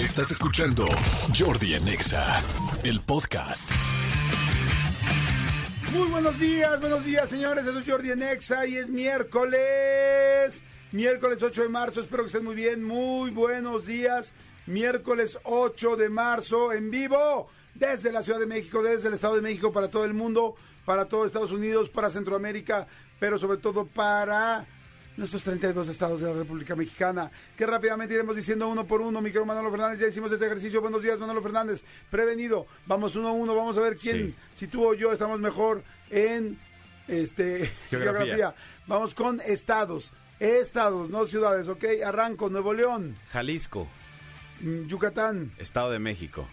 Estás escuchando Jordi en Exa, el podcast. Muy buenos días, buenos días, señores. Eso es Jordi en Exa y es miércoles. Miércoles 8 de marzo. Espero que estén muy bien. Muy buenos días. Miércoles 8 de marzo en vivo desde la Ciudad de México, desde el Estado de México para todo el mundo, para todo Estados Unidos, para Centroamérica, pero sobre todo para nuestros 32 estados de la República Mexicana, que rápidamente iremos diciendo uno por uno. Mi querido Manolo Fernández, ya hicimos este ejercicio. Buenos días, Manolo Fernández. Prevenido. Vamos uno a uno. Vamos a ver quién, Sí. si tú o yo estamos mejor en este Geografía. geografía. Vamos con estados. Estados, no ciudades, ¿ok? Arranco, Nuevo León, Jalisco, mm, Yucatán, Estado de México,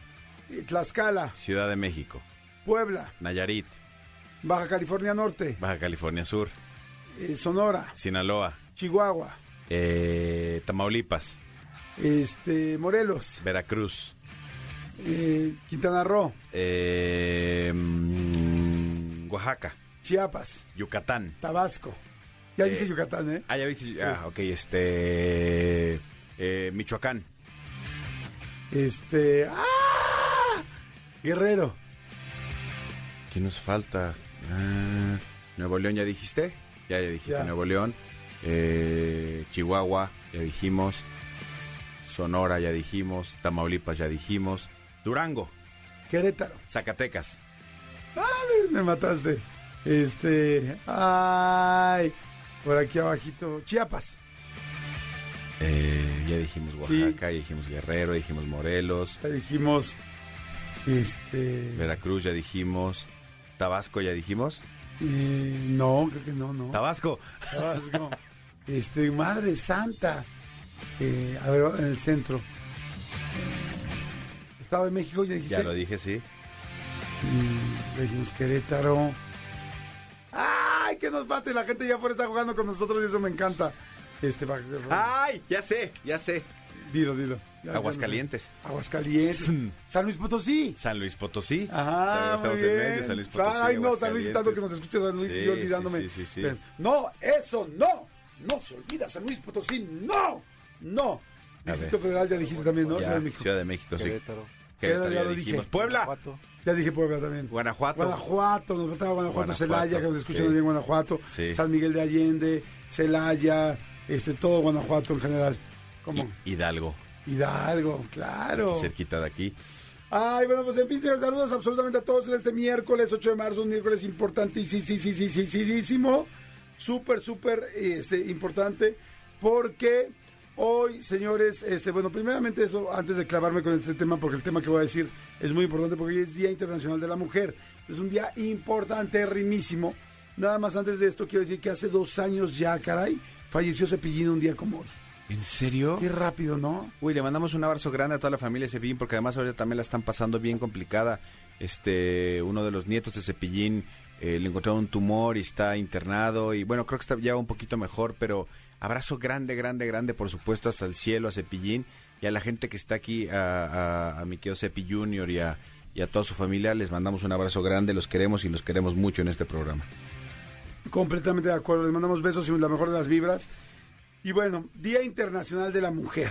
Tlaxcala, Ciudad de México, Puebla, Nayarit, Baja California Norte, Baja California Sur, eh, Sonora, Sinaloa, Chihuahua, eh, Tamaulipas, este, Morelos, Veracruz, eh, Quintana Roo, eh, mm, Oaxaca, Chiapas, Yucatán. Tabasco. Ya Eh, dije Yucatán, ¿eh? Ah, ya viste. Ah, ok, este. eh, Michoacán, Este. ¡Ah! Guerrero. ¿Qué nos falta? Ah, Nuevo León, ¿ya dijiste? Ya, ya dijiste Ya. Nuevo León. Eh, Chihuahua, ya dijimos. Sonora, ya dijimos. Tamaulipas, ya dijimos. Durango, Querétaro. Zacatecas. ¡Ay! Me mataste. Este. ¡Ay! Por aquí abajito. Chiapas. Eh, ya dijimos Sí. Oaxaca, ya dijimos Guerrero, ya dijimos Morelos. Ya dijimos. Este. Veracruz, ya dijimos. Tabasco, ya dijimos. eh, no, creo que no, no. Tabasco. Tabasco. Este, Madre Santa. Eh, a ver, en el centro. Estado de México, ya dijiste. Ya lo dije, sí. Mm, dijimos Querétaro. ¡Ay, que nos bate! La gente ya afuera está jugando con nosotros y eso me encanta. Este, ¡Ay! Ya sé, ya sé. dilo, dilo. Ya, ya Aguascalientes. no- Aguascalientes. San Luis Potosí. San Luis Potosí. Ajá, Estamos muy en medio, San Luis Potosí. Ay, no, San Luis, tanto que nos escucha San Luis y yo olvidándome. Sí, sí, sí. no, eso no. No se olvida San Luis Potosí. No, no. Distrito. Federal ya dijiste también, ¿no? Ya, Ciudad de México. Ciudad de México, sí. Querétaro. Querétaro, ya ya lo dijimos. dije. Puebla. Guanajuato. Ya dije Puebla también. Guanajuato. Guanajuato, nos faltaba Guanajuato, Celaya, que nos escuchan sí. bien Guanajuato, Sí. San Miguel de Allende, Celaya, este, todo Guanajuato en general. Como Y- Hidalgo, Hidalgo, claro. aquí cerquita de aquí. Ay, bueno, pues en fin, saludos absolutamente a todos en este miércoles 8 de marzo, un miércoles importantísimo, súper, súper este, importante, porque hoy, señores, este, bueno, primeramente eso, antes de clavarme con este tema, porque el tema que voy a decir es muy importante, porque hoy es Día Internacional de la Mujer, es un día importante, rimísimo. Nada más antes de esto quiero decir que hace dos años ya, caray, falleció Cepillín un día como hoy. ¿En serio? Qué rápido, ¿no? Uy, le mandamos un abrazo grande a toda la familia de Cepillín porque además ahorita también la están pasando bien complicada. Este, uno de los nietos de Cepillín eh, le encontraron un tumor y está internado y bueno, creo que está ya un poquito mejor, pero abrazo grande, grande, grande, por supuesto, hasta el cielo a Cepillín y a la gente que está aquí, a, a, a mi querido Cepi Junior y a, y a toda su familia, les mandamos un abrazo grande, los queremos y los queremos mucho en este programa. Completamente de acuerdo. Les mandamos besos y la mejor de las vibras. Y bueno, Día Internacional de la Mujer.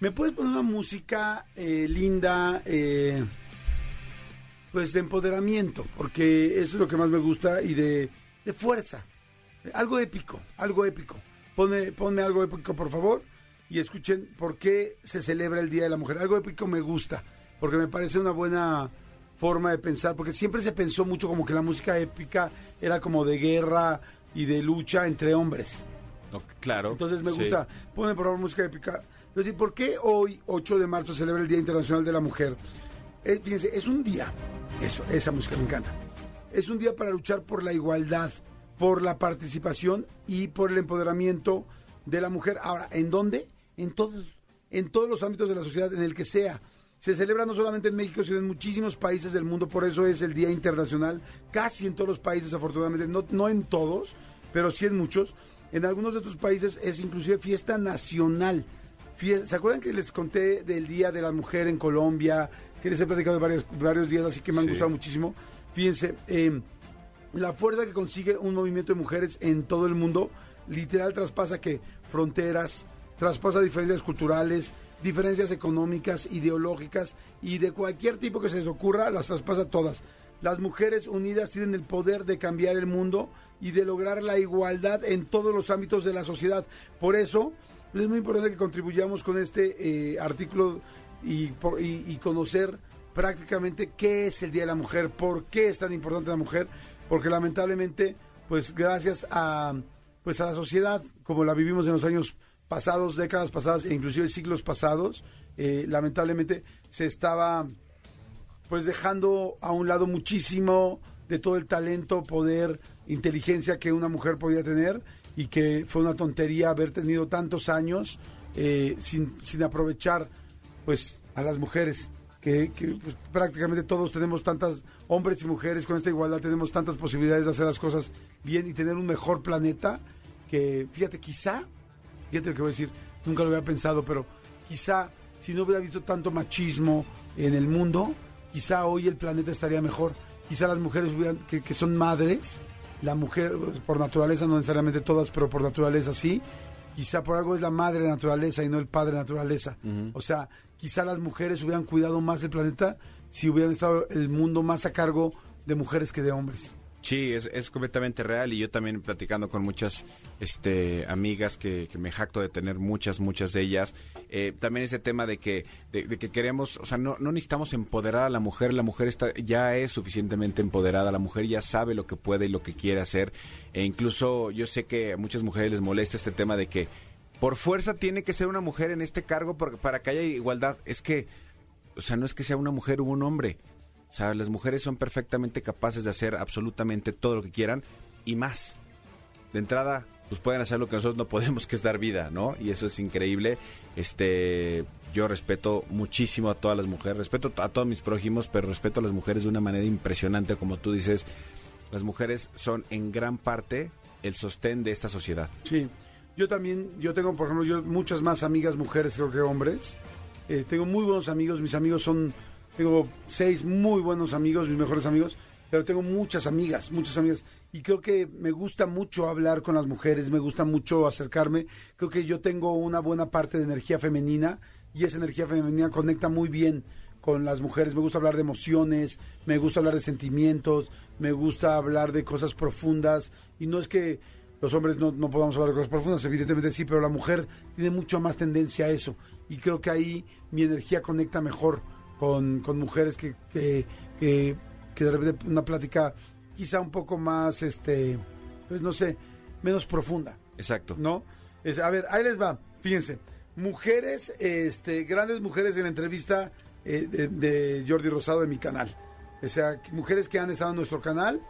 ¿Me puedes poner una música eh, linda, eh, pues de empoderamiento? Porque eso es lo que más me gusta y de, de fuerza. Algo épico, algo épico. Ponme, ponme algo épico, por favor, y escuchen por qué se celebra el Día de la Mujer. Algo épico me gusta, porque me parece una buena forma de pensar, porque siempre se pensó mucho como que la música épica era como de guerra y de lucha entre hombres. No, claro. Entonces me sí. gusta. Ponme por favor música épica. Es decir, ¿por qué hoy, 8 de marzo, celebra el Día Internacional de la Mujer? Eh, fíjense, es un día. Eso, esa música me encanta. Es un día para luchar por la igualdad, por la participación y por el empoderamiento de la mujer. Ahora, ¿en dónde? En todos, en todos los ámbitos de la sociedad, en el que sea. Se celebra no solamente en México, sino en muchísimos países del mundo, por eso es el Día Internacional, casi en todos los países, afortunadamente, no, no en todos, pero sí en muchos. En algunos de estos países es inclusive fiesta nacional. ¿Se acuerdan que les conté del Día de la Mujer en Colombia? Que les he platicado varios, varios días, así que me han Sí. gustado muchísimo. Fíjense, eh, la fuerza que consigue un movimiento de mujeres en todo el mundo, literal traspasa que fronteras, traspasa diferencias culturales, diferencias económicas, ideológicas y de cualquier tipo que se les ocurra, las traspasa todas. Las mujeres unidas tienen el poder de cambiar el mundo y de lograr la igualdad en todos los ámbitos de la sociedad. Por eso es muy importante que contribuyamos con este eh, artículo y, por- y- conocer prácticamente qué es el Día de la Mujer, por qué es tan importante la mujer, porque lamentablemente, pues gracias a, pues a la sociedad, como la vivimos en los años pasados, décadas pasadas e inclusive siglos pasados, eh, lamentablemente se estaba pues dejando a un lado muchísimo de todo el talento, poder, inteligencia que una mujer podía tener y que fue una tontería haber tenido tantos años eh, sin, sin aprovechar pues a las mujeres que, que, pues, prácticamente todos tenemos tantas hombres y mujeres con esta igualdad tenemos tantas posibilidades de hacer las cosas bien y tener un mejor planeta que fíjate quizá fíjate lo que voy a decir nunca lo había pensado pero quizá si no hubiera visto tanto machismo en el mundo quizá hoy el planeta estaría mejor. Quizá las mujeres hubieran- que, que son madres la mujer pues, por naturaleza no necesariamente todas pero por naturaleza sí. Quizá por algo es la madre naturaleza y no el padre naturaleza. O sea quizá las mujeres hubieran cuidado más el planeta si hubieran estado el mundo más a cargo de mujeres que de hombres. Sí, es, es completamente real y yo también platicando con muchas este, amigas que, que me jacto de tener muchas, muchas de ellas, eh, también ese tema de que, de, de que queremos, o sea, no, no necesitamos empoderar a la mujer, la mujer está, ya es suficientemente empoderada, la mujer ya sabe lo que puede y lo que quiere hacer, e incluso yo sé que a muchas mujeres les molesta este tema de que por fuerza tiene que ser una mujer en este cargo por- para que haya igualdad, es que, o sea, no es que sea una mujer o un hombre, o sea, las mujeres son perfectamente capaces de hacer absolutamente todo lo que quieran y más. De entrada, pues pueden hacer lo que nosotros no podemos, que es dar vida, ¿no? Y eso es increíble. Este, yo respeto muchísimo a todas las mujeres, respeto a todos mis prójimos, pero respeto a las mujeres de una manera impresionante, como tú dices. Las mujeres son en gran parte el sostén de esta sociedad. Sí, yo también, yo tengo, por ejemplo, yo muchas más amigas mujeres creo que hombres. Eh, tengo muy buenos amigos, mis amigos son, tengo seis muy buenos amigos, mis mejores amigos, pero tengo muchas amigas, muchas amigas. Y creo que me gusta mucho hablar con las mujeres, me gusta mucho acercarme. Creo que yo tengo una buena parte de energía femenina y esa energía femenina conecta muy bien con las mujeres. Me gusta hablar de emociones, me gusta hablar de sentimientos, me gusta hablar de cosas profundas. Y no es que los hombres no, no podamos hablar de cosas profundas, evidentemente sí, pero la mujer tiene mucho más tendencia a eso. Y creo que ahí mi energía conecta mejor con, con mujeres que, que, que, que de repente una plática quizá un poco más, este, pues no sé, menos profunda. Exacto. ¿no? Es, a ver, ahí les va. Fíjense, mujeres, este, grandes mujeres en la entrevista eh, de, de Jordi Rosado de mi canal. O sea, mujeres que han estado en nuestro canal,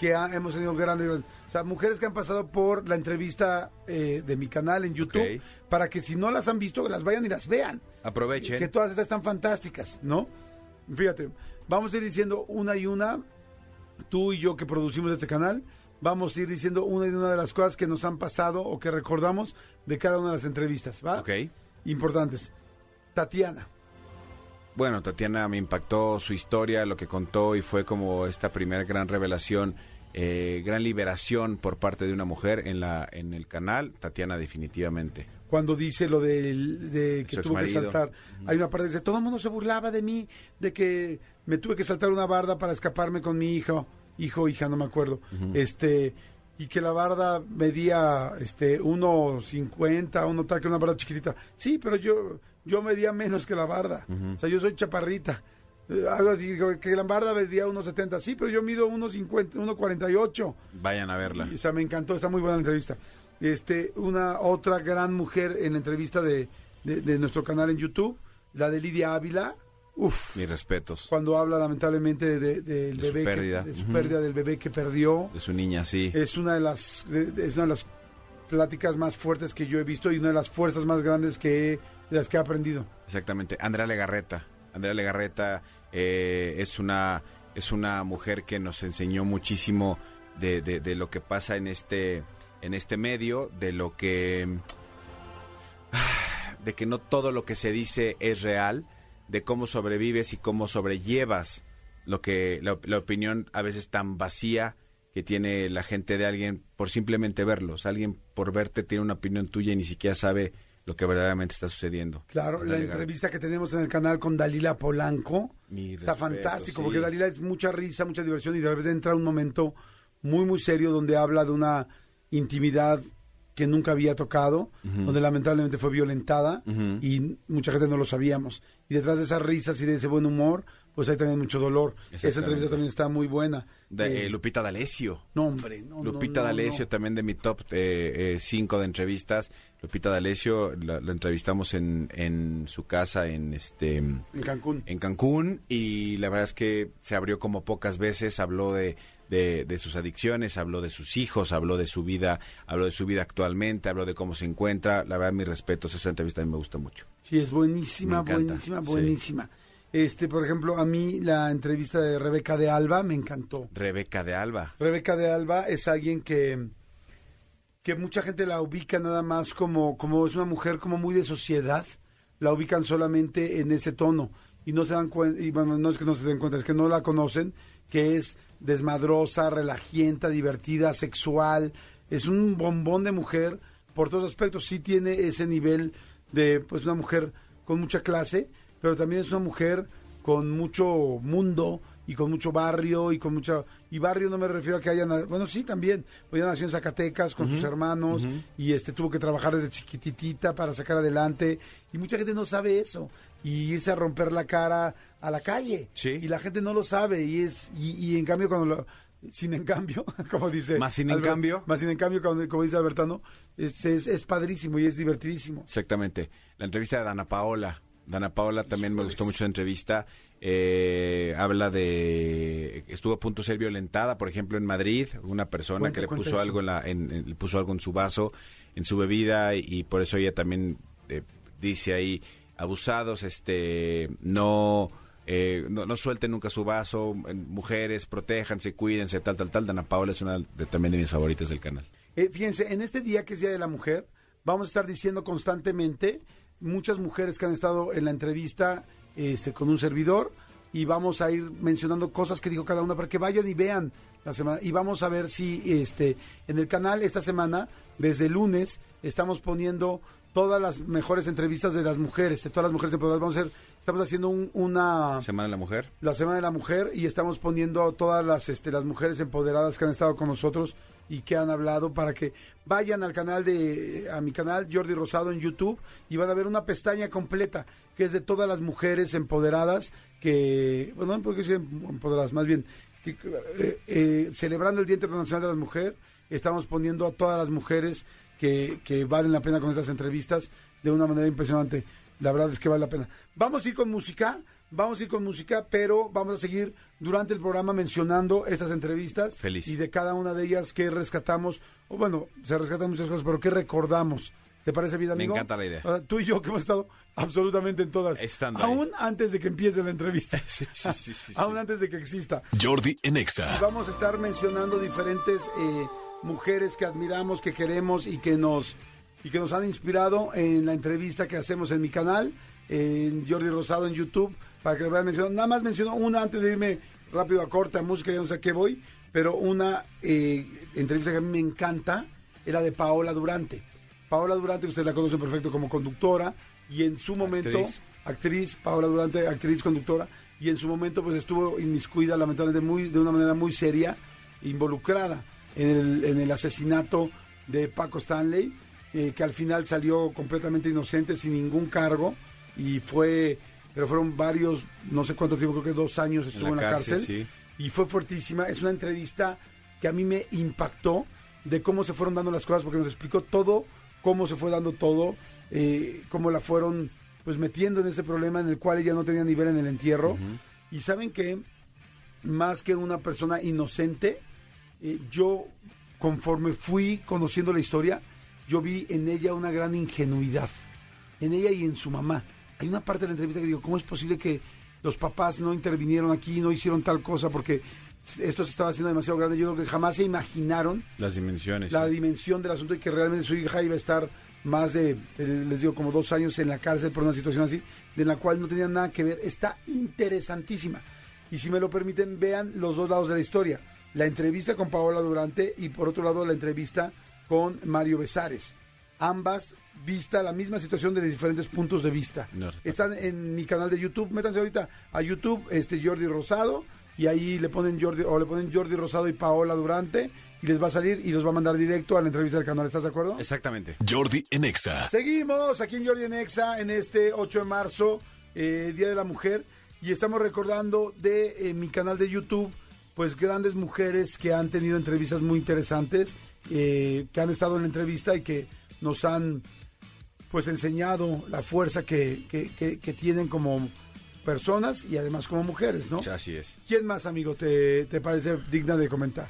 que ha- hemos tenido grandes, o sea, mujeres que han pasado por la entrevista eh, de mi canal en YouTube, para que si no las han visto, que las vayan y las vean. Aprovechen. Que todas estas están fantásticas, ¿no? Fíjate, vamos a ir diciendo una y una, tú y yo que producimos este canal, vamos a ir diciendo una y una de las cosas que nos han pasado o que recordamos de cada una de las entrevistas, ¿va? Ok. Importantes. Tatiana. Bueno, Tatiana me impactó su historia, lo que contó y fue como esta primera gran revelación, eh, gran liberación por parte de una mujer en la en el canal. Tatiana definitivamente. cuando dice lo del- de, que tuvo que saltar. Hay una parte que dice, todo el mundo se burlaba de mí, de que me tuve que saltar una barda para escaparme con mi hijo, hijo, hija, no me acuerdo. Este, y que la barda medía este 1.50, uno tal que una barda chiquitita. Sí, pero yo yo medía menos que la barda. O sea, yo soy chaparrita. Algo así, digo, que la barda medía 1.70. Sí, pero yo mido 1.50, 1.48. Vayan a verla. Y, o sea, me encantó, está muy buena la entrevista. Este, una otra gran mujer en la entrevista de, de- de nuestro canal en YouTube, la de Lidia Ávila. Uf, Mis respetos. cuando habla lamentablemente de, de- del De su bebé, que- pérdida. de su pérdida del bebé que perdió. De su niña, sí. Es una de las, es una de las pláticas más fuertes que yo he visto y una de las fuerzas más grandes que he- de las que he aprendido. Exactamente. Andrea Legarreta. Andrea Legarreta eh, es una es una mujer que nos enseñó muchísimo de, de- de lo que pasa en este en este medio, de lo que de que no todo lo que se dice es real, de cómo sobrevives y cómo sobrellevas lo que la, la opinión a veces tan vacía que tiene la gente de alguien por simplemente verlos. Alguien por verte tiene una opinión tuya y ni siquiera sabe lo que verdaderamente está sucediendo. Claro, la Legal. entrevista que tenemos en el canal con Dalila Polanco Mi está respeto, fantástico, sí. porque Dalila es mucha risa, mucha diversión y de repente entra un momento muy, muy serio donde habla de una intimidad que nunca había tocado, donde lamentablemente fue violentada y mucha gente no lo sabíamos. Y detrás de esas risas y de ese buen humor, pues hay también mucho dolor. Esa entrevista también está muy buena. De, Eh, eh, Lupita D'Alessio. no, hombre, no, Lupita no, D'Alessio, no. también de mi top 5 de entrevistas. Lupita D'Alessio, la, la entrevistamos en, en su casa en este En Cancún. en Cancún y la verdad es que se abrió como pocas veces, habló de, de, de sus adicciones, habló de sus hijos, habló de su vida, habló de su vida actualmente, habló de cómo se encuentra. La verdad, mis respetos, esa entrevista a mí me gusta mucho. Sí, es buenísima, buenísima, sí. Este, por ejemplo, a mí la entrevista de Rebeca de Alba me encantó. Rebeca de Alba. Rebeca de Alba es alguien que, que mucha gente la ubica nada más como, como es una mujer como muy de sociedad, la ubican solamente en ese tono y no se dan cuenta, y bueno, no es que no se den cuenta, es que no la conocen, que es desmadrosa, relajienta, divertida, sexual, es un bombón de mujer por todos aspectos, sí tiene ese nivel de pues una mujer con mucha clase, pero también es una mujer con mucho mundo y con mucho barrio y con mucha y barrio no me refiero a que haya na- bueno sí también pues ella nació en Zacatecas con sus hermanos y este tuvo que trabajar desde chiquititita para sacar adelante y mucha gente no sabe eso y irse a romper la cara a la calle Sí. y la gente no lo sabe y es y, y en cambio cuando lo sin en cambio, como dice. Más sin en cambio. Más sin en cambio, como, como dice Albertano, es, es, es padrísimo y es divertidísimo. Exactamente. La entrevista de Dana Paola. Dana Paola también me gustó mucho la entrevista. Eh, habla de estuvo a punto de ser violentada, por ejemplo, en Madrid, una persona Cuenta, que le puso eso. algo en la, en- en- le puso algo en su vaso, en su bebida y, y por eso ella también eh, dice ahí abusados, este, no. eh, no, no suelten nunca su vaso, mujeres, protéjanse, cuídense, tal, tal, tal. Dana Paola es una de, también de mis favoritas del canal. Eh, fíjense, en este día que es Día de la Mujer, vamos a estar diciendo constantemente muchas mujeres que han estado en la entrevista este, con un servidor y vamos a ir mencionando cosas que dijo cada una para que vayan y vean la semana. Y vamos a ver si este, en el canal esta semana, desde el lunes, estamos poniendo todas las mejores entrevistas de las mujeres, de todas las mujeres empoderadas. Vamos a hacer, estamos haciendo un- una Semana de la Mujer. la Semana de la Mujer y estamos poniendo a todas las, este, las mujeres empoderadas que han estado con nosotros y que han hablado para que vayan al canal de, a mi canal Jordi Rosado en YouTube y van a ver una pestaña completa que es de todas las mujeres empoderadas que, bueno, no porque empoderadas, más bien, que, eh, eh, celebrando el Día Internacional de la Mujer, estamos poniendo a todas las mujeres que, que valen la pena con estas entrevistas de una manera impresionante. La verdad es que vale la pena. Vamos a ir con música, vamos a ir con música, pero vamos a seguir durante el programa mencionando estas entrevistas. Feliz. Y de cada una de ellas que rescatamos, o bueno, se rescatan muchas cosas, pero que recordamos. ¿Te parece bien, Me amigo? encanta la idea. Ahora, tú y yo que hemos estado absolutamente en todas. Estando ahí. Aún antes de que empiece la entrevista. Sí, sí, sí, sí, Aún antes de que exista. Jordi en Exa. Vamos a estar mencionando diferentes eh, mujeres que admiramos, que queremos y que nos y que nos han inspirado en la entrevista que hacemos en mi canal, en Jordi Rosado en YouTube, para que lo vayan mencionando. Nada más menciono una antes de irme rápido a corte a música, ya no sé a qué voy, pero una eh, entrevista que a mí me encanta era de Paola Durante. Paola Durante, ustedes la conocen perfecto como conductora y en su momento Actriz. actriz, Paola Durante, actriz, conductora, y en su momento pues estuvo inmiscuida lamentablemente muy, de una manera muy seria, involucrada en el, en el asesinato de Paco Stanley, eh, que al final salió completamente inocente, sin ningún cargo, y fue, pero fueron varios, no sé cuánto tiempo, creo que dos años estuvo en la, cárcel, sí. y fue fuertísima. Es una entrevista que a mí me impactó de cómo se fueron dando las cosas, porque nos explicó todo, cómo se fue dando todo, eh, cómo la fueron pues metiendo en ese problema en el cual ella no tenía nivel en el entierro. Y saben que más que una persona inocente, eh, yo conforme fui conociendo la historia, yo vi en ella una gran ingenuidad, en ella y en su mamá. Hay una parte de la entrevista que digo, ¿cómo es posible que los papás no intervinieron aquí, no hicieron tal cosa? Porque esto se estaba haciendo demasiado grande. Yo creo que jamás se imaginaron Las dimensiones. la sí. dimensión del asunto y que realmente su hija iba a estar más de, les digo, como dos años en la cárcel por una situación así, de la cual no tenía nada que ver. Está interesantísima. Y si me lo permiten, vean los dos lados de la historia. La entrevista con Paola Durante y por otro lado la entrevista con Mario Besares. Ambas vista la misma situación desde diferentes puntos de vista. No. Están en mi canal de YouTube, métanse ahorita a YouTube, este Jordi Rosado, y ahí le ponen Jordi, o le ponen Jordi Rosado y Paola Durante, y les va a salir y los va a mandar directo a la entrevista del canal. ¿Estás de acuerdo? Exactamente. Jordi en Exa. Seguimos aquí en Jordi en Exa en este 8 de marzo, eh, Día de la Mujer, y estamos recordando de eh, mi canal de YouTube, pues grandes mujeres que han tenido entrevistas muy interesantes, eh, que han estado en la entrevista y que nos han pues enseñado la fuerza que, que- que- que tienen como personas y además como mujeres, ¿no? Así es. ¿Quién más, amigo, te, te parece digna de comentar?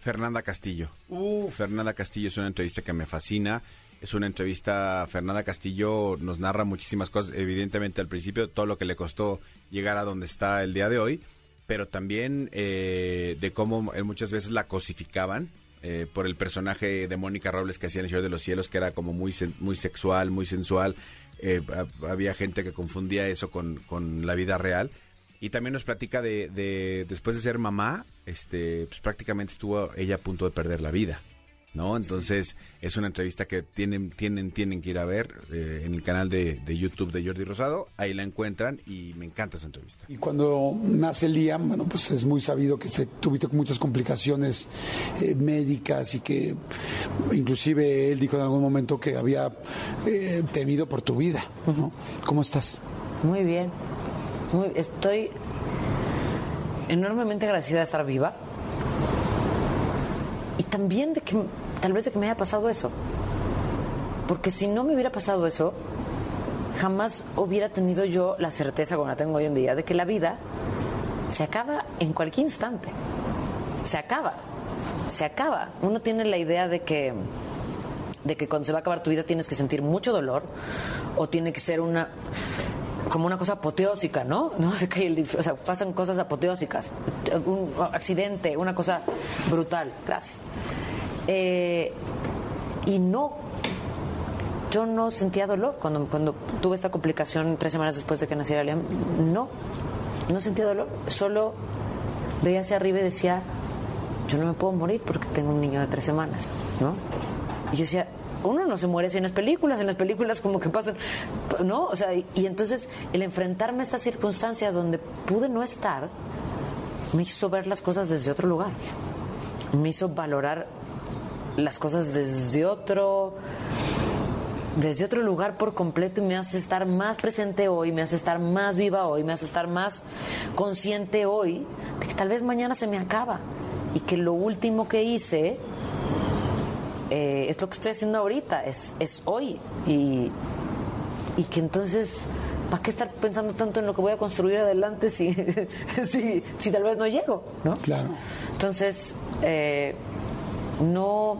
Fernanda Castillo. Uf, Fernanda Castillo es una entrevista que me fascina. Es una entrevista, Fernanda Castillo nos narra muchísimas cosas, evidentemente al principio todo lo que le costó llegar a donde está el día de hoy, pero también eh, de cómo eh, muchas veces la cosificaban eh, por el personaje de Mónica Robles que hacía en El Señor de los Cielos, que era como muy, muy sexual, muy sensual. Eh, ha- había gente que confundía eso con, con la vida real. Y también nos platica de, de después de ser mamá, este, pues prácticamente estuvo ella a punto de perder la vida, ¿no? Entonces es una entrevista que tienen, tienen, tienen que ir a ver eh, en el canal de, de YouTube de Jordi Rosado, ahí la encuentran y me encanta esa entrevista. Y cuando nace Liam, bueno, pues es muy sabido que se, tuviste muchas complicaciones eh, médicas y que inclusive él dijo en algún momento que había eh, temido por tu vida, ¿no? ¿Cómo estás? Muy bien. Muy, estoy enormemente agradecida de estar viva. Y también de que, tal vez de que me haya pasado eso. Porque si no me hubiera pasado eso, jamás hubiera tenido yo la certeza, como la tengo hoy en día, de que la vida se acaba en cualquier instante. Se acaba. Se acaba. Uno tiene la idea de que de que cuando se va a acabar tu vida tienes que sentir mucho dolor o tiene que ser una como una cosa apoteósica, ¿no? No sé qué, o sea, pasan cosas apoteósicas, un accidente, una cosa brutal. Gracias. Eh, y no, yo no sentía dolor cuando, cuando tuve esta complicación tres semanas después de que naciera Liam. No, no sentía dolor. Solo veía hacia arriba y decía, yo no me puedo morir porque tengo un niño de tres semanas, ¿no? Y yo decía, uno no se muere en las películas, en las películas como que pasan, ¿no? O sea, y, y entonces el enfrentarme a esta circunstancia donde pude no estar, me hizo ver las cosas desde otro lugar. Me hizo valorar las cosas desde otro desde otro lugar por completo y me hace estar más presente hoy, me hace estar más viva hoy, me hace estar más consciente hoy de que tal vez mañana se me acaba y que lo último que hice eh, es lo que estoy haciendo ahorita, es, es hoy y, y que entonces, ¿para qué estar pensando tanto en lo que voy a construir adelante si, si, si tal vez no llego? ¿no? Claro. Entonces, eh, no,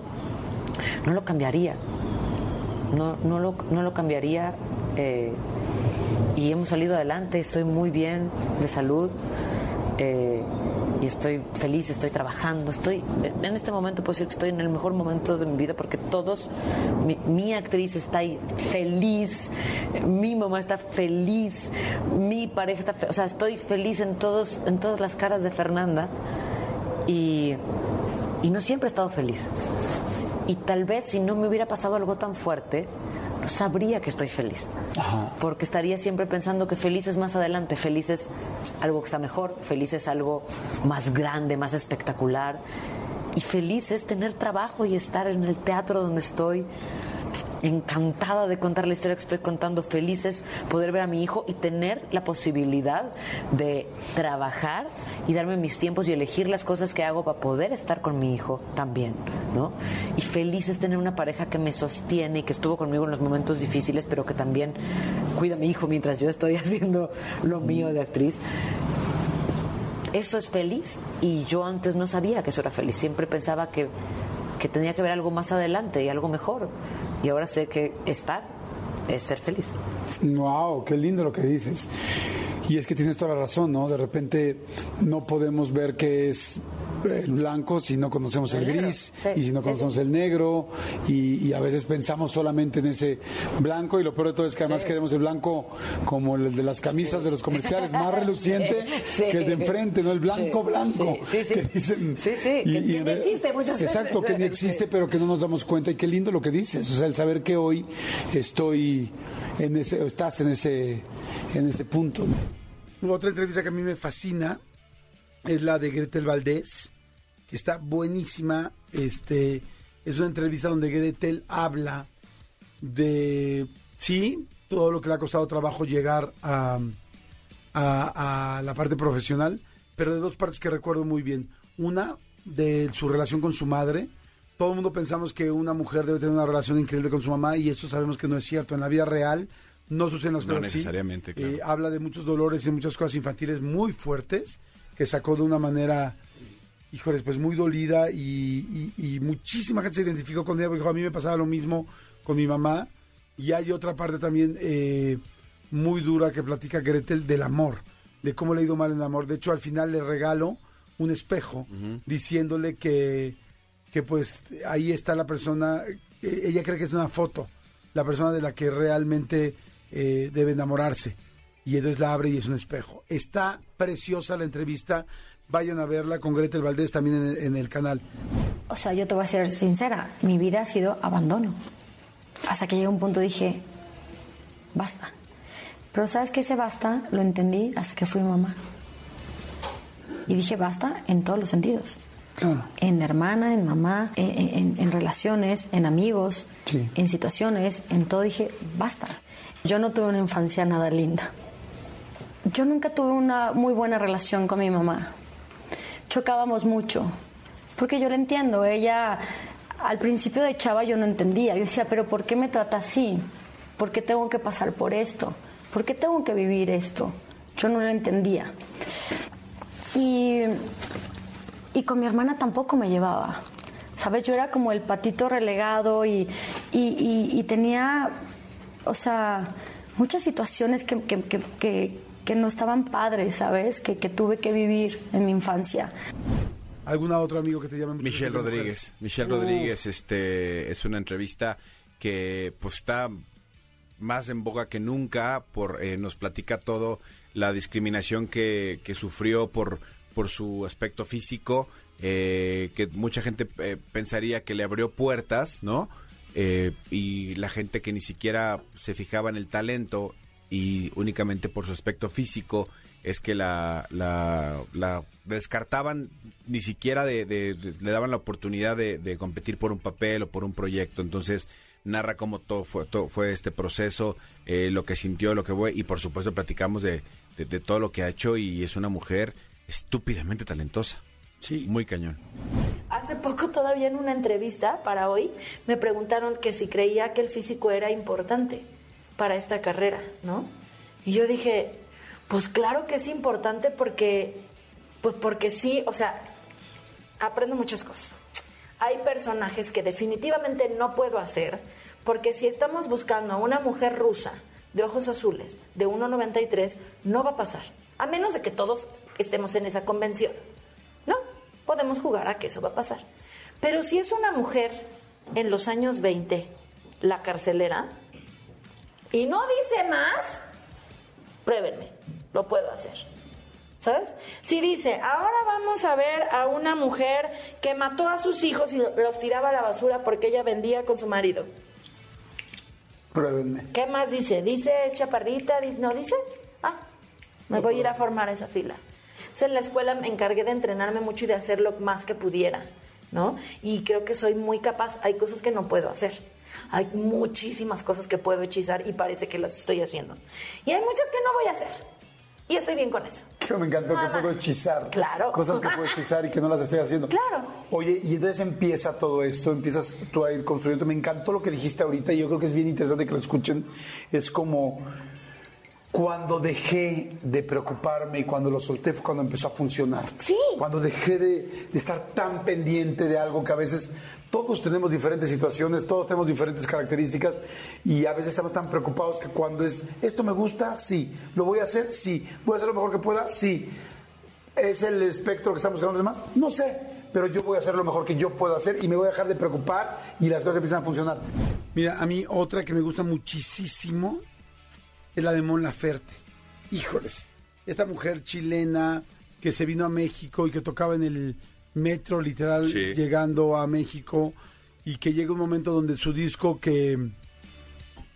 no lo cambiaría. No, no, lo, no lo cambiaría. eh, y hemos salido adelante, estoy muy bien de salud. eh, y estoy feliz, estoy trabajando, estoy en este momento puedo decir que estoy en el mejor momento de mi vida porque todos, mi, actriz está ahí feliz, mi mamá está feliz, mi pareja está, fe- o sea, estoy feliz en todos, en todas las caras de Fernanda y, y no siempre he estado feliz. Y tal vez si no me hubiera pasado algo tan fuerte, no sabría que estoy feliz. Porque estaría siempre pensando que feliz es más adelante, feliz es algo que está mejor, feliz es algo más grande, más espectacular. Y feliz es tener trabajo y estar en el teatro donde estoy encantada de contar la historia que estoy contando, feliz es poder ver a mi hijo y tener la posibilidad de trabajar y darme mis tiempos y elegir las cosas que hago para poder estar con mi hijo también, ¿no? Y feliz es tener una pareja que me sostiene y que estuvo conmigo en los momentos difíciles, pero que también cuida a mi hijo mientras yo estoy haciendo lo mío de actriz. Eso es feliz y yo antes no sabía que eso era feliz, siempre pensaba que, que tenía que ver algo más adelante y algo mejor. Y ahora sé que estar es ser feliz. Wow, qué lindo lo que dices. Y es que tienes toda la razón, ¿no? De repente no podemos ver que es el blanco si no conocemos el, gris sí, y si no sí, conocemos sí. el negro y, y a veces pensamos solamente en ese blanco y lo peor de todo es que además Sí. queremos el blanco como el de las camisas de los comerciales, más reluciente Sí. que el de enfrente, ¿no? El blanco Sí, blanco. sí, sí, sí. Que dicen, Sí, sí, que- que ni re- existe muchas veces. Exacto, que ni existe, Sí. pero que no nos damos cuenta y qué lindo lo que dices, o sea, el saber que hoy estoy en ese, o estás en ese, en ese punto. ¿no? Otra entrevista que a mí me fascina es la de Gretel Valdés, está buenísima. Este, es una entrevista donde Gretel habla de, sí, todo lo que le ha costado trabajo llegar a, a, a la parte profesional, pero de dos partes que recuerdo muy bien. Una, de su relación con su madre. Todo el mundo pensamos que una mujer debe tener una relación increíble con su mamá y eso sabemos que no es cierto. En la vida real no suceden las No cosas así. necesariamente, claro. Eh, habla de muchos dolores y muchas cosas infantiles muy fuertes que sacó de una manera, híjoles, pues muy dolida y, y- y muchísima gente se identificó con ella porque dijo, a mí me pasaba lo mismo con mi mamá. Y hay otra parte también eh, muy dura que platica Gretel del amor, de cómo le ha ido mal en el amor. De hecho, al final le regalo un espejo diciéndole que, que pues ahí está la persona, eh, ella cree que es una foto, la persona de la que realmente eh, debe enamorarse. Y entonces la abre y es un espejo. Está preciosa la entrevista. Vayan a verla con Gretel Valdés también en el, en el canal. O sea, yo te voy a ser sincera, mi vida ha sido abandono. Hasta que llegué a un punto dije, basta. Pero sabes que ese basta lo entendí hasta que fui mamá. Y dije basta en todos los sentidos. Claro. En hermana, en mamá, en, en- en relaciones, en amigos, Sí. en situaciones, en todo dije basta. Yo no tuve una infancia nada linda. Yo nunca tuve una muy buena relación con mi mamá. Chocábamos mucho. Porque yo la entiendo. Ella, al principio de chava, yo no entendía. Yo decía, pero ¿por qué me trata así? ¿Por qué tengo que pasar por esto? ¿Por qué tengo que vivir esto? Yo no lo entendía. Y, y con mi hermana tampoco me llevaba. ¿Sabes? Yo era como el patito relegado y, y, tenía, o sea, muchas situaciones que- que- no estaban padres, ¿sabes? Que, que tuve que vivir en mi infancia. ¿Algún otro amigo que te llame? Michelle? Rodríguez. Michelle. Rodríguez, este, es una entrevista que pues está más en boga que nunca, por eh, nos platica todo la discriminación que, que sufrió por, por su aspecto físico, eh, que mucha gente eh, pensaría que le abrió puertas, ¿no? Eh, y la gente que ni siquiera se fijaba en el talento y únicamente por su aspecto físico es que la, la, la descartaban ni siquiera de, de- de- le daban la oportunidad de, de competir por un papel o por un proyecto. Entonces narra cómo todo fue todo fue este proceso eh, lo que sintió lo que fue y por supuesto platicamos de, de- de todo lo que ha hecho y es una mujer estúpidamente talentosa. Sí. muy cañón. Hace poco todavía en una entrevista para hoy me preguntaron que si creía que el físico era importante para esta carrera, ¿no? Y yo dije, pues claro que es importante porque, pues porque sí, o sea, aprendo muchas cosas. Hay personajes que definitivamente no puedo hacer porque si estamos buscando a una mujer rusa de ojos azules de 1,93 no va a pasar, a menos de que todos estemos en esa convención. No, podemos jugar a que eso va a pasar. Pero si es una mujer en los años 20, la carcelera, y no dice más, pruébenme, lo puedo hacer. ¿Sabes? Si dice, ahora vamos a ver a una mujer que mató a sus hijos y los tiraba a la basura porque ella vendía con su marido. Pruébenme. ¿Qué más dice? ¿Dice es chaparrita? ¿No dice? Ah, me voy a ir a formar esa fila. Entonces en la escuela me encargué de entrenarme mucho y de hacer lo más que pudiera, ¿no? Y creo que soy muy capaz. Hay cosas que no puedo hacer. Hay muchísimas cosas que puedo hechizar y parece que las estoy haciendo. Y hay muchas que no voy a hacer. Y estoy bien con eso. Que me encantó que puedo hechizar. Claro. Cosas que puedo hechizar y que no las estoy haciendo. Claro. Oye, y entonces empieza todo esto, empiezas tú a ir construyendo. Me encantó lo que dijiste ahorita y yo creo que es bien interesante que lo escuchen. Es como cuando dejé de preocuparme y cuando lo solté fue cuando empezó a funcionar. Sí. Cuando dejé de, de estar tan pendiente de algo que a veces todos tenemos diferentes situaciones, todos tenemos diferentes características y a veces estamos tan preocupados que cuando es, esto me gusta, sí, lo voy a hacer, sí, voy a hacer lo mejor que pueda, sí. ¿Es el espectro que estamos buscando los demás? No sé. pero yo voy a hacer lo mejor que yo puedo hacer y me voy a dejar de preocupar y las cosas empiezan a funcionar. Mira, a mí otra que me gusta muchísimo es la de Mon Laferte. Híjoles, esta mujer chilena que se vino a México y que tocaba en el metro literal Sí. llegando a México y que llega un momento donde su disco que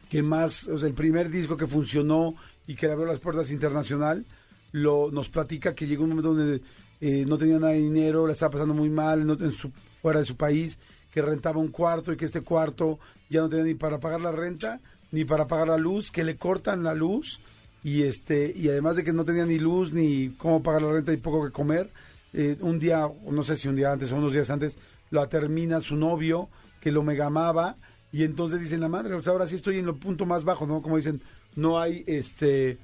que más, o sea, el primer disco que funcionó y que le abrió las puertas internacional, lo, nos platica que llegó un momento donde eh, no tenía nada de dinero, la estaba pasando muy mal no- en su, fuera de su país, que rentaba un cuarto y que este cuarto ya no tenía ni para pagar la renta, ni para pagar la luz, que le cortan la luz y este y además de que no tenía ni luz ni cómo pagar la renta y poco que comer, eh, un día, no sé si un día antes o unos días antes, lo termina su novio, que lo megamaba, y entonces dicen la madre, o sea, ahora sí estoy en lo punto más bajo, ¿no? Como dicen, no hay este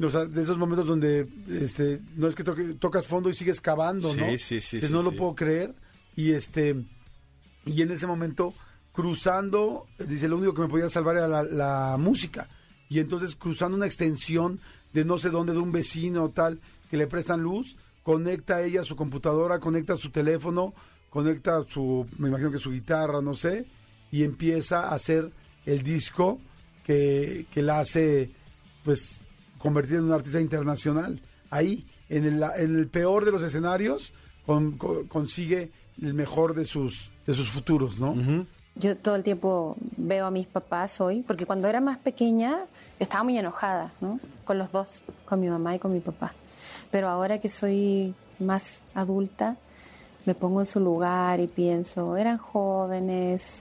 o sea, de esos momentos donde este no es que toque- tocas fondo y sigues cavando, ¿no? Sí, sí, sí, no lo puedo creer. Y este y en ese momento cruzando, dice, lo único que me podía salvar era la, música. Y entonces cruzando una extensión de no sé dónde, de un vecino o tal, que le prestan luz, conecta ella su computadora, conecta su teléfono, conecta su, me imagino que su guitarra, no sé, y empieza a hacer el disco que, que la hace, pues, convertir en una artista internacional. Ahí, en el, en el peor de los escenarios, con- consigue el mejor de sus, de sus futuros, ¿no? Yo todo el tiempo veo a mis papás hoy, porque cuando era más pequeña estaba muy enojada, ¿no? Con los dos, con mi mamá y con mi papá. Pero ahora que soy más adulta, me pongo en su lugar y pienso, eran jóvenes,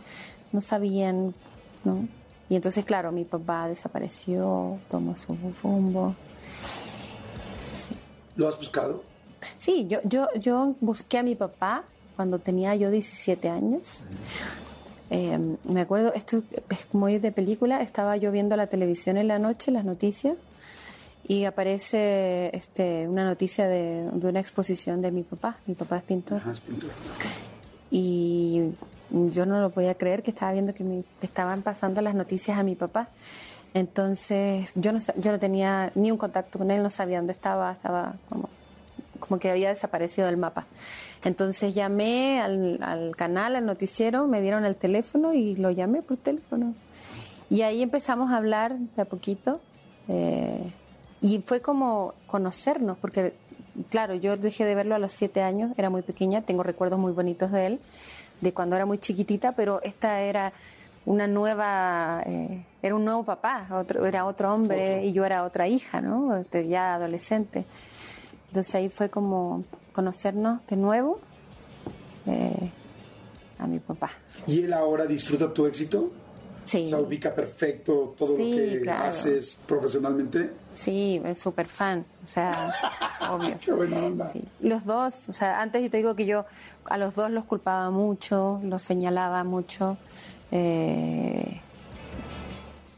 no sabían, ¿no? Y entonces, claro, mi papá desapareció, tomó su rumbo. Sí. ¿Lo has buscado? Sí, yo, yo, yo busqué a mi papá cuando tenía yo 17 años. Eh, me acuerdo, esto es muy de película, estaba yo viendo la televisión en la noche, las noticias, y aparece este, una noticia de, de una exposición de mi papá. Mi papá es pintor. Ajá, es pintor. Y yo no lo podía creer que estaba viendo que, mi- que estaban pasando las noticias a mi papá. Entonces yo no, yo no tenía ni un contacto con él, no sabía dónde estaba, estaba como, como que había desaparecido del mapa. Entonces llamé al, al canal, al noticiero, me dieron el teléfono y lo llamé por teléfono. Y ahí empezamos a hablar de a poquito. eh, y fue como conocernos, porque, claro, yo dejé de verlo a los siete años, era muy pequeña, tengo recuerdos muy bonitos de él, de cuando era muy chiquitita, pero esta era una nueva, eh, era un nuevo papá, otro, era otro hombre y yo era otra hija, ¿no? Este, ya adolescente. Entonces ahí fue como conocernos de nuevo eh, a mi papá. ¿Y él ahora disfruta tu éxito? Sí. O sea, ubica perfecto todo Sí, lo que claro. haces profesionalmente. Sí, es súper fan, o sea, obvio. Qué buena onda. Sí. Los dos, o sea, antes yo te digo que yo a los dos los culpaba mucho, los señalaba mucho. eh,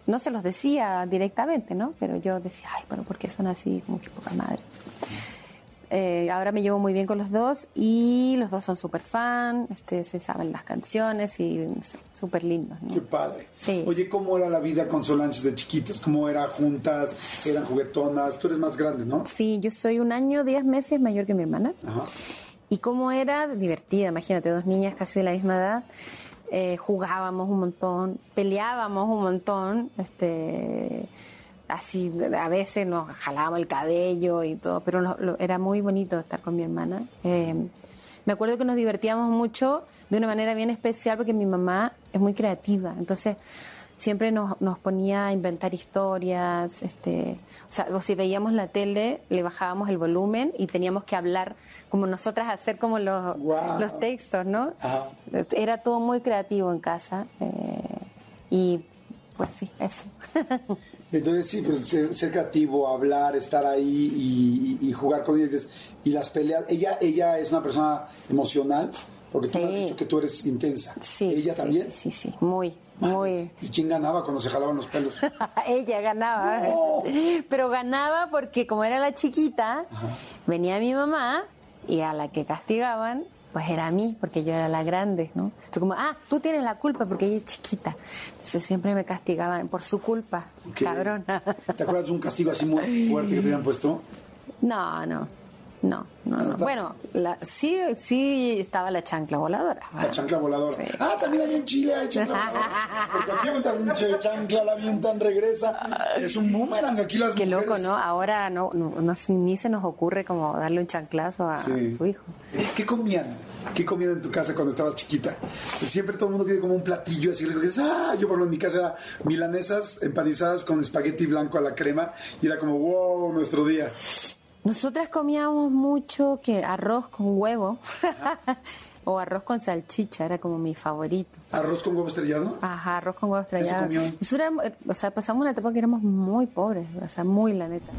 no se los decía directamente, ¿no? Pero yo decía, ay, pero ¿por qué son así? Como que poca madre. Eh, ahora me llevo muy bien con los dos y los dos son súper fan, este, se saben las canciones y súper lindos, ¿no? Qué padre. Sí. Oye, ¿cómo era la vida con Solange de chiquitas? ¿Cómo era juntas? ¿Eran juguetonas? Tú eres más grande, ¿no? Sí, yo soy un año, diez meses mayor que mi hermana. Ajá. Y cómo era divertida, imagínate, dos niñas casi de la misma edad. eh, jugábamos un montón, peleábamos un montón, este, así a veces nos jalábamos el cabello y todo, pero lo- lo- era muy bonito estar con mi hermana. Eh, me acuerdo que nos divertíamos mucho de una manera bien especial porque mi mamá es muy creativa, entonces siempre nos, nos ponía a inventar historias, este, o sea, o si veíamos la tele, le bajábamos el volumen y teníamos que hablar como nosotras, hacer como los, Guau. los textos, ¿no? Ajá. Era todo muy creativo en casa eh, y pues sí, eso. Entonces, sí, pues ser, ser creativo, hablar, estar ahí y, y jugar con ellas. Y las peleas. Ella, ella es una persona emocional, porque tú me has dicho que tú eres intensa. Sí. ¿Ella sí, también? Sí, sí, sí, muy, muy. ¿Y quién ganaba cuando se jalaban los pelos? Ella ganaba. Pero ganaba porque como era la chiquita, venía mi mamá y a la que castigaban, pues era a mí, porque yo era la grande, ¿no? Entonces como, ah, tú tienes la culpa porque ella es chiquita. Entonces siempre me castigaban por su culpa, ¿Qué? cabrona. ¿Te acuerdas de un castigo así muy fuerte que te habían puesto? No, no. No, no, no. Bueno, la, sí, sí estaba la chancla voladora. La chancla voladora. Sí. Ah, también hay en Chile hay chancla voladora. Porque aquí aventan un chancla, la avientan, regresa. Es un boomerang aquí las Qué mujeres. loco, ¿no? Ahora no, no, no- ni se nos ocurre como darle un chanclazo a Sí. su hijo. ¿Qué comían? ¿Qué comían en tu casa cuando estabas chiquita? Siempre todo el mundo tiene como un platillo así que ah, yo por ejemplo en mi casa era milanesas empanizadas con espagueti blanco a la crema y era como, wow, nuestro día. Nosotras comíamos mucho que arroz con huevo o arroz con salchicha, era como mi favorito. ¿Arroz con huevo estrellado? Ajá, arroz con huevo estrellado. Nosotros éramos- o sea, pasamos una etapa que éramos muy pobres, o sea, muy la neta.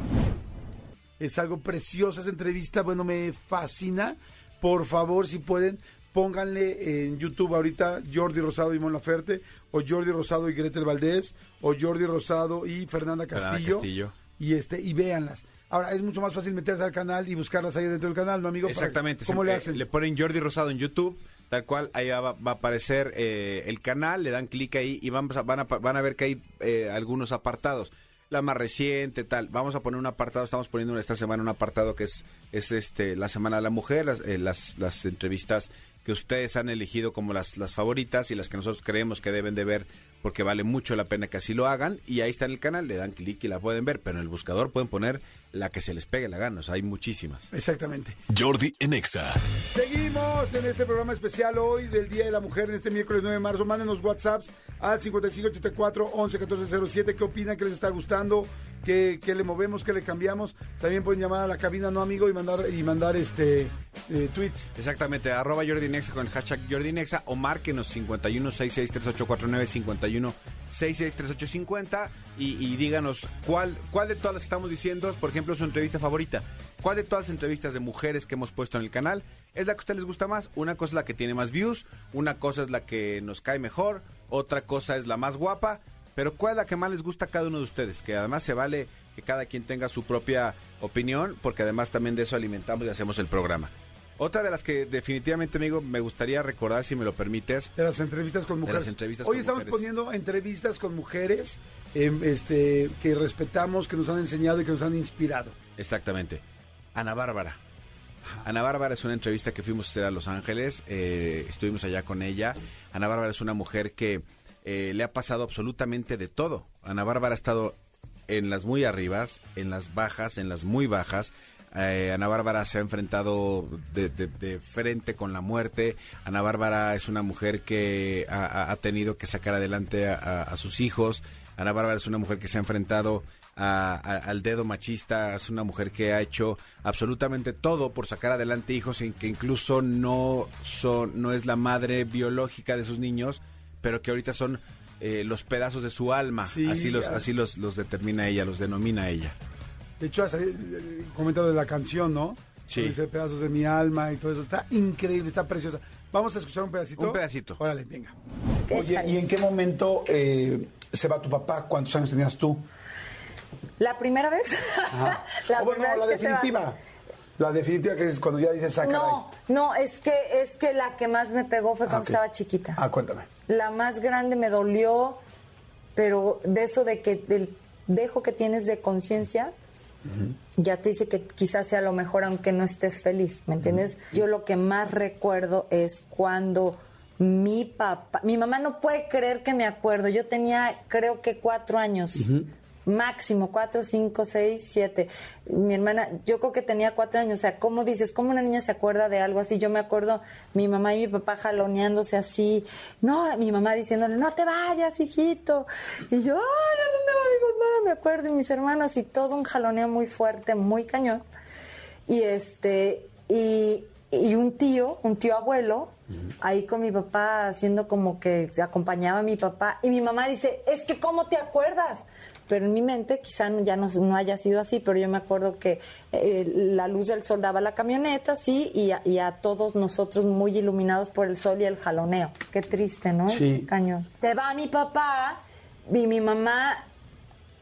Es algo preciosa esa entrevista, bueno, me fascina. Por favor, si pueden, pónganle en YouTube ahorita Jordi Rosado y Mon Laferte, o Jordi Rosado y Gretel Valdés, o Jordi Rosado y Fernanda Fernanda Castillo. Castillo. Y este, y véanlas. Ahora, es mucho más fácil meterse al canal y buscarlas ahí dentro del canal, ¿no, amigo? Exactamente. ¿Cómo le eh, hacen? le ponen Jordi Rosado en YouTube, tal cual, ahí va, va a aparecer eh, el canal, le dan clic ahí y vamos a- van, a, van a ver que hay eh, algunos apartados. La más reciente, tal. Vamos a poner un apartado, estamos poniendo esta semana un apartado que es, es este la Semana de la Mujer, las, eh, las, las entrevistas que ustedes han elegido como las, las favoritas y las que nosotros creemos que deben de ver porque vale mucho la pena que así lo hagan y ahí está en el canal, le dan clic y la pueden ver, pero en el buscador pueden poner la que se les pegue la gana, o sea, hay muchísimas. Exactamente. Jordi en Exa. Seguimos en este programa especial hoy del Día de la Mujer, en este miércoles 9 de marzo. Mándenos WhatsApps al 5584 111407. ¿Qué opinan? ¿Qué les está gustando? ¿Qué, le movemos? ¿Qué le cambiamos? También pueden llamar a la cabina, no amigo, y mandar, y mandar este eh, tweets. Exactamente, arroba Jordi Nexa con el hashtag Jordi Nexa o márquenos 51 66 3849 51 66 3850 y, y díganos cuál, cuál de todas las estamos diciendo, por ejemplo, su entrevista favorita. ¿Cuál de todas las entrevistas de mujeres que hemos puesto en el canal es la que a ustedes les gusta más? Una cosa es la que tiene más views, una cosa es la que nos cae mejor, otra cosa es la más guapa, pero ¿cuál es la que más les gusta a cada uno de ustedes? Que además se vale que cada quien tenga su propia opinión, porque además también de eso alimentamos y hacemos el programa. Otra de las que definitivamente, amigo, me gustaría recordar, si me lo permites, De las entrevistas con mujeres. las entrevistas Hoy con estamos mujeres. poniendo entrevistas con mujeres em, este, que respetamos, que nos han enseñado y que nos han inspirado. exactamente, Ana Bárbara. Ana Bárbara es una entrevista que fuimos a hacer a Los Ángeles, eh, estuvimos allá con ella. Ana Bárbara es una mujer que eh, le ha pasado absolutamente de todo. Ana Bárbara ha estado en las muy arribas, en las bajas, en las muy bajas. Eh, Ana Bárbara se ha enfrentado de, frente con la muerte. Ana Bárbara es una mujer que ha, tenido que sacar adelante a, a- sus hijos. Ana Bárbara es una mujer que se ha enfrentado a- al dedo machista. Es una mujer que ha hecho absolutamente todo por sacar adelante hijos en que incluso no son, no es la madre biológica de sus niños, pero que ahorita son eh, los pedazos de su alma. Sí, así los, así los, los determina ella, los denomina ella. De hecho, eh, comentario de la canción, ¿no? Sí. Dice pedazos de mi alma y todo eso. Está increíble, está preciosa. Vamos a escuchar un pedacito. Un pedacito. Órale, venga. Oye, ¿y en qué momento eh, se va tu papá? ¿Cuántos años tenías tú? ¿La primera vez? O bueno, primera la vez que se va. La definitiva que es cuando ya dices, ah, No, no, es que, es que la que más me pegó fue cuando Ah, ok. estaba chiquita. Ah, cuéntame. La más grande me dolió, pero de eso de que del dejo que tienes de conciencia, ya te dice que quizás sea lo mejor aunque no estés feliz, ¿me entiendes? Yo lo que más recuerdo es cuando mi papá, mi mamá no puede creer que me acuerdo, yo tenía creo que cuatro años. Máximo, cuatro, cinco, seis, siete. Mi hermana, yo creo que tenía cuatro años. O sea, ¿cómo dices? ¿Cómo una niña se acuerda de algo así? Yo me acuerdo mi mamá y mi papá jaloneándose así. No, mi mamá diciéndole, no te vayas, hijito. Y yo, ay, ¿a dónde va mi papá? Me acuerdo, y mis hermanos, y todo un jaloneo muy fuerte, muy cañón. Y este, y, y un tío, un tío abuelo, ahí con mi papá haciendo como que acompañaba a mi papá. Y mi mamá dice, es que ¿cómo te acuerdas? Pero en mi mente quizá ya no, no haya sido así, pero yo me acuerdo que eh, la luz del sol daba la camioneta, sí, y a, y a todos nosotros muy iluminados por el sol y el jaloneo. Qué triste, ¿no? Sí. Cañón. Te va mi papá y mi mamá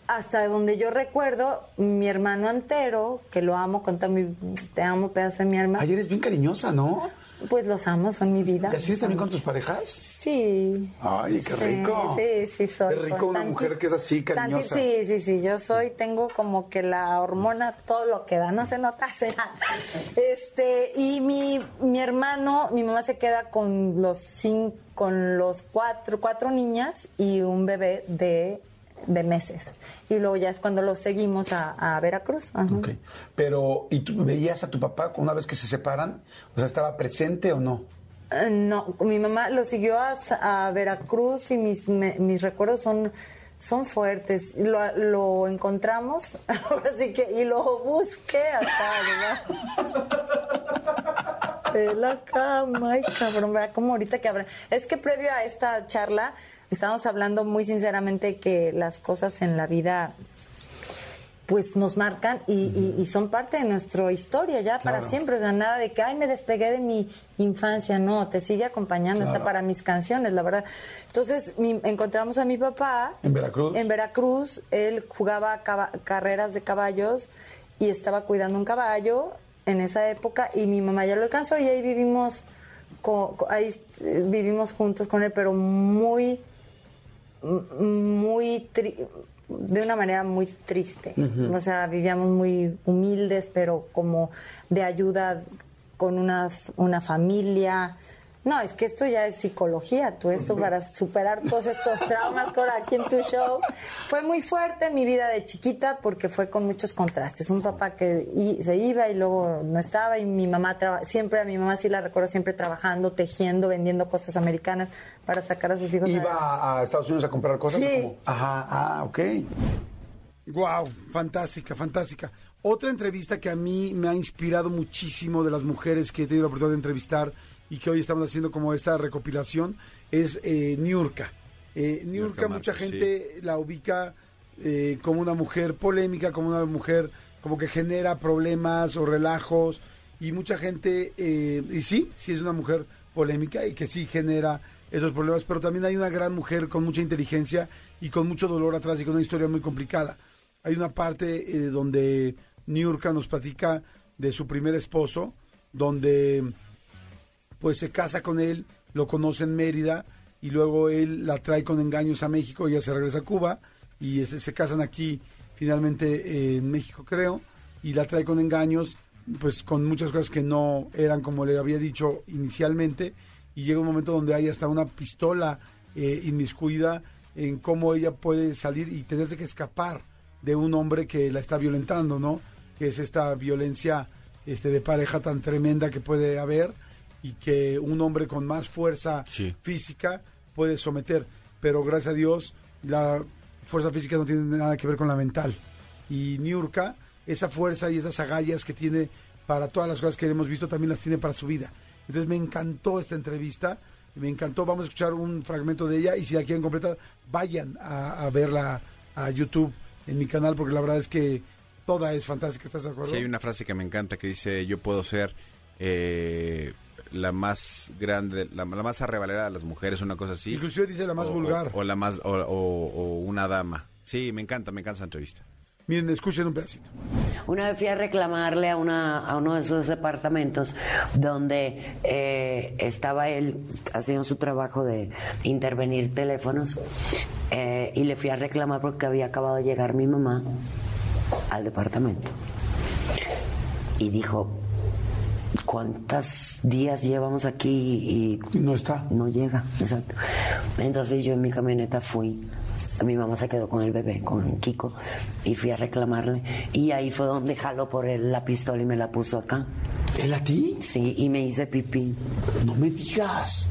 hasta donde yo recuerdo, mi hermano entero, que lo amo con todo mi, te amo pedazo de mi alma. Ayer eres bien cariñosa, ¿no? Pues los amo, son mi vida. ¿Y así también con tus parejas? Sí. Ay, qué Sí, rico. Sí, sí, soy. Qué rico una tanti- mujer que es así, tanti- cariñosa. Sí, sí, sí, yo soy, tengo como que la hormona, todo lo que da, no se nota, será. Este, y mi, mi hermano, mi mamá se queda con los cinco, con los cuatro, cuatro niñas y un bebé de, de meses. Y luego ya es cuando los seguimos a, a Veracruz. Ajá. Pero, ¿y tú veías a tu papá una vez que se separan? O sea, ¿estaba presente o no? Eh, No, mi mamá lo siguió a, a Veracruz y mis, me- mis recuerdos son, son fuertes. Lo, lo encontramos, ahora sí que, y lo busqué hasta de la cama. Ay, cabrón, ¿verdad? Como ahorita que habrá. Es que previo a esta charla estábamos hablando muy sinceramente que las cosas en la vida pues nos marcan y, y- y son parte de nuestra historia ya para Claro. siempre. O sea, nada de que, ay, me despegué de mi infancia. No, te sigue acompañando, está para mis canciones, la verdad. Entonces, mi- encontramos a mi papá. ¿En Veracruz? En Veracruz. Él jugaba carreras de caballos y estaba cuidando un caballo en esa época y mi mamá ya lo alcanzó y ahí vivimos, co- co- ahí eh, vivimos juntos con él, pero muy muy tri- de una manera muy triste. O sea, vivíamos muy humildes, pero como de ayuda con una, una familia. No, es que esto ya es psicología, tú esto para superar todos estos traumas con aquí en tu show. Fue muy fuerte mi vida de chiquita porque fue con muchos contrastes. Un papá que i- se iba y luego no estaba y mi mamá traba- siempre a mi mamá sí la recuerdo siempre trabajando, tejiendo, vendiendo cosas americanas para sacar a sus hijos. ¿Iba a, a Estados Unidos a comprar cosas? Sí. ¿o cómo? Ajá, ah, ok. Wow, fantástica, fantástica. Otra entrevista que a mí me ha inspirado muchísimo de las mujeres que he tenido la oportunidad de entrevistar y que hoy estamos haciendo como esta recopilación es eh, Niurka. Eh, Niurka, Niurka mucha Marcos, gente la ubica eh, como una mujer polémica, como una mujer como que genera problemas o relajos y mucha gente, eh, y sí, sí es una mujer polémica y que sí genera esos problemas, pero también hay una gran mujer con mucha inteligencia y con mucho dolor atrás y con una historia muy complicada. Hay una parte eh, donde Niurka nos platica de su primer esposo, donde pues se casa con él, lo conoce en Mérida y luego él la trae con engaños a México, ella se regresa a Cuba y este, se casan aquí finalmente eh, en México creo y la trae con engaños pues con muchas cosas que no eran como le había dicho inicialmente y llega un momento donde hay hasta una pistola eh, inmiscuida en cómo ella puede salir y tenerse que escapar de un hombre que la está violentando, ¿no? Que es esta violencia este, de pareja tan tremenda que puede haber y que un hombre con más fuerza Sí. física puede someter. Pero gracias a Dios, la fuerza física no tiene nada que ver con la mental. Y Niurka, esa fuerza y esas agallas que tiene para todas las cosas que hemos visto, también las tiene para su vida. Entonces me encantó esta entrevista, me encantó. Vamos a escuchar un fragmento de ella y si la quieren completa, vayan a, a verla a YouTube en mi canal, porque la verdad es que toda es fantástica. ¿Estás de acuerdo? Sí, hay una frase que me encanta que dice, yo puedo ser eh, la más grande, la, la más arrebalera de las mujeres, una cosa así. Inclusive dice la más O- vulgar. O, o la más, o, o- o una dama. Sí, me encanta, me encanta esa entrevista. Miren, escuchen un pedacito. Una vez fui a reclamarle a, una, a uno de esos departamentos donde eh, estaba él haciendo su trabajo de intervenir teléfonos eh, y le fui a reclamar porque había acabado de llegar mi mamá al departamento. Y dijo, ¿cuántos días llevamos aquí y no está. no llega, exacto. Entonces yo en mi camioneta fui, mi mamá se quedó con el bebé, con Kiko, y fui a reclamarle. Y ahí fue donde jaló por él la pistola y me la puso acá. ¿Él a ti? Sí, y me hice pipí. No me digas.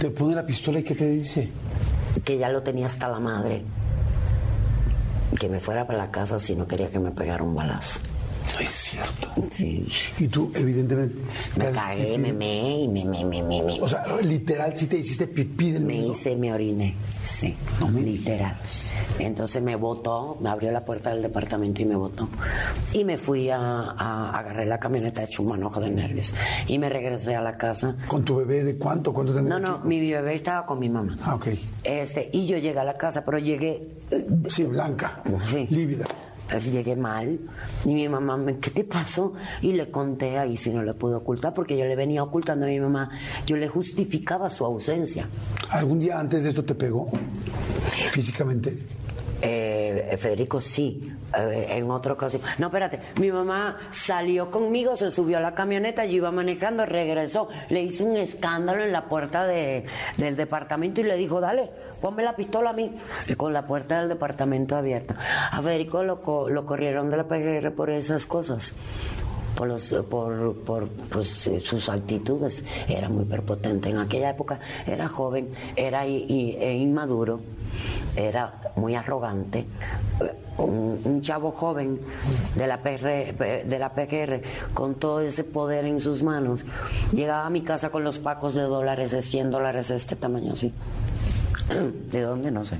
Te pone la pistola y ¿qué te dice? Que ya lo tenía hasta la madre. Que me fuera para la casa si no quería que me pegara un balazo. No es cierto. Sí. Y tú, evidentemente. te Me cagué, me meé y me, me, me, me, me. O sea, literal, sí te hiciste pipí del Me hice, me oriné, sí, No me literal. Entonces me botó, me abrió la puerta del departamento y me botó. Y me fui a, a agarré la camioneta hecho un manojo de nervios. Y me regresé a la casa. ¿Con tu bebé de cuánto? ¿Cuánto tenía No, no, Kiko? mi bebé estaba con mi mamá. Ah, ok. Este, y yo llegué a la casa, pero llegué, Sí, blanca. Sí. Lívida. Llegué mal y mi mamá me, ¿qué te pasó? Y le conté ahí si no le pude ocultar porque yo le venía ocultando a mi mamá, yo le justificaba su ausencia. ¿Algún día antes de esto te pegó? Físicamente. Eh, Federico, sí, eh, en otra ocasión. No, espérate, mi mamá salió conmigo, se subió a la camioneta, yo iba manejando, regresó, le hizo un escándalo en la puerta de, del departamento y le dijo, dale, ponme la pistola a mí. Y con la puerta del departamento abierta. A Federico lo, lo corrieron de la PGR por esas cosas. Por, los, por, por pues, eh, sus actitudes. Era muy perpotente. En aquella época era joven, era e inmaduro, era muy arrogante. Un, un chavo joven de la, PR, de la PGR con todo ese poder en sus manos llegaba a mi casa con los pacos de dólares de 100 dólares de este tamaño así. ¿De dónde? No sé.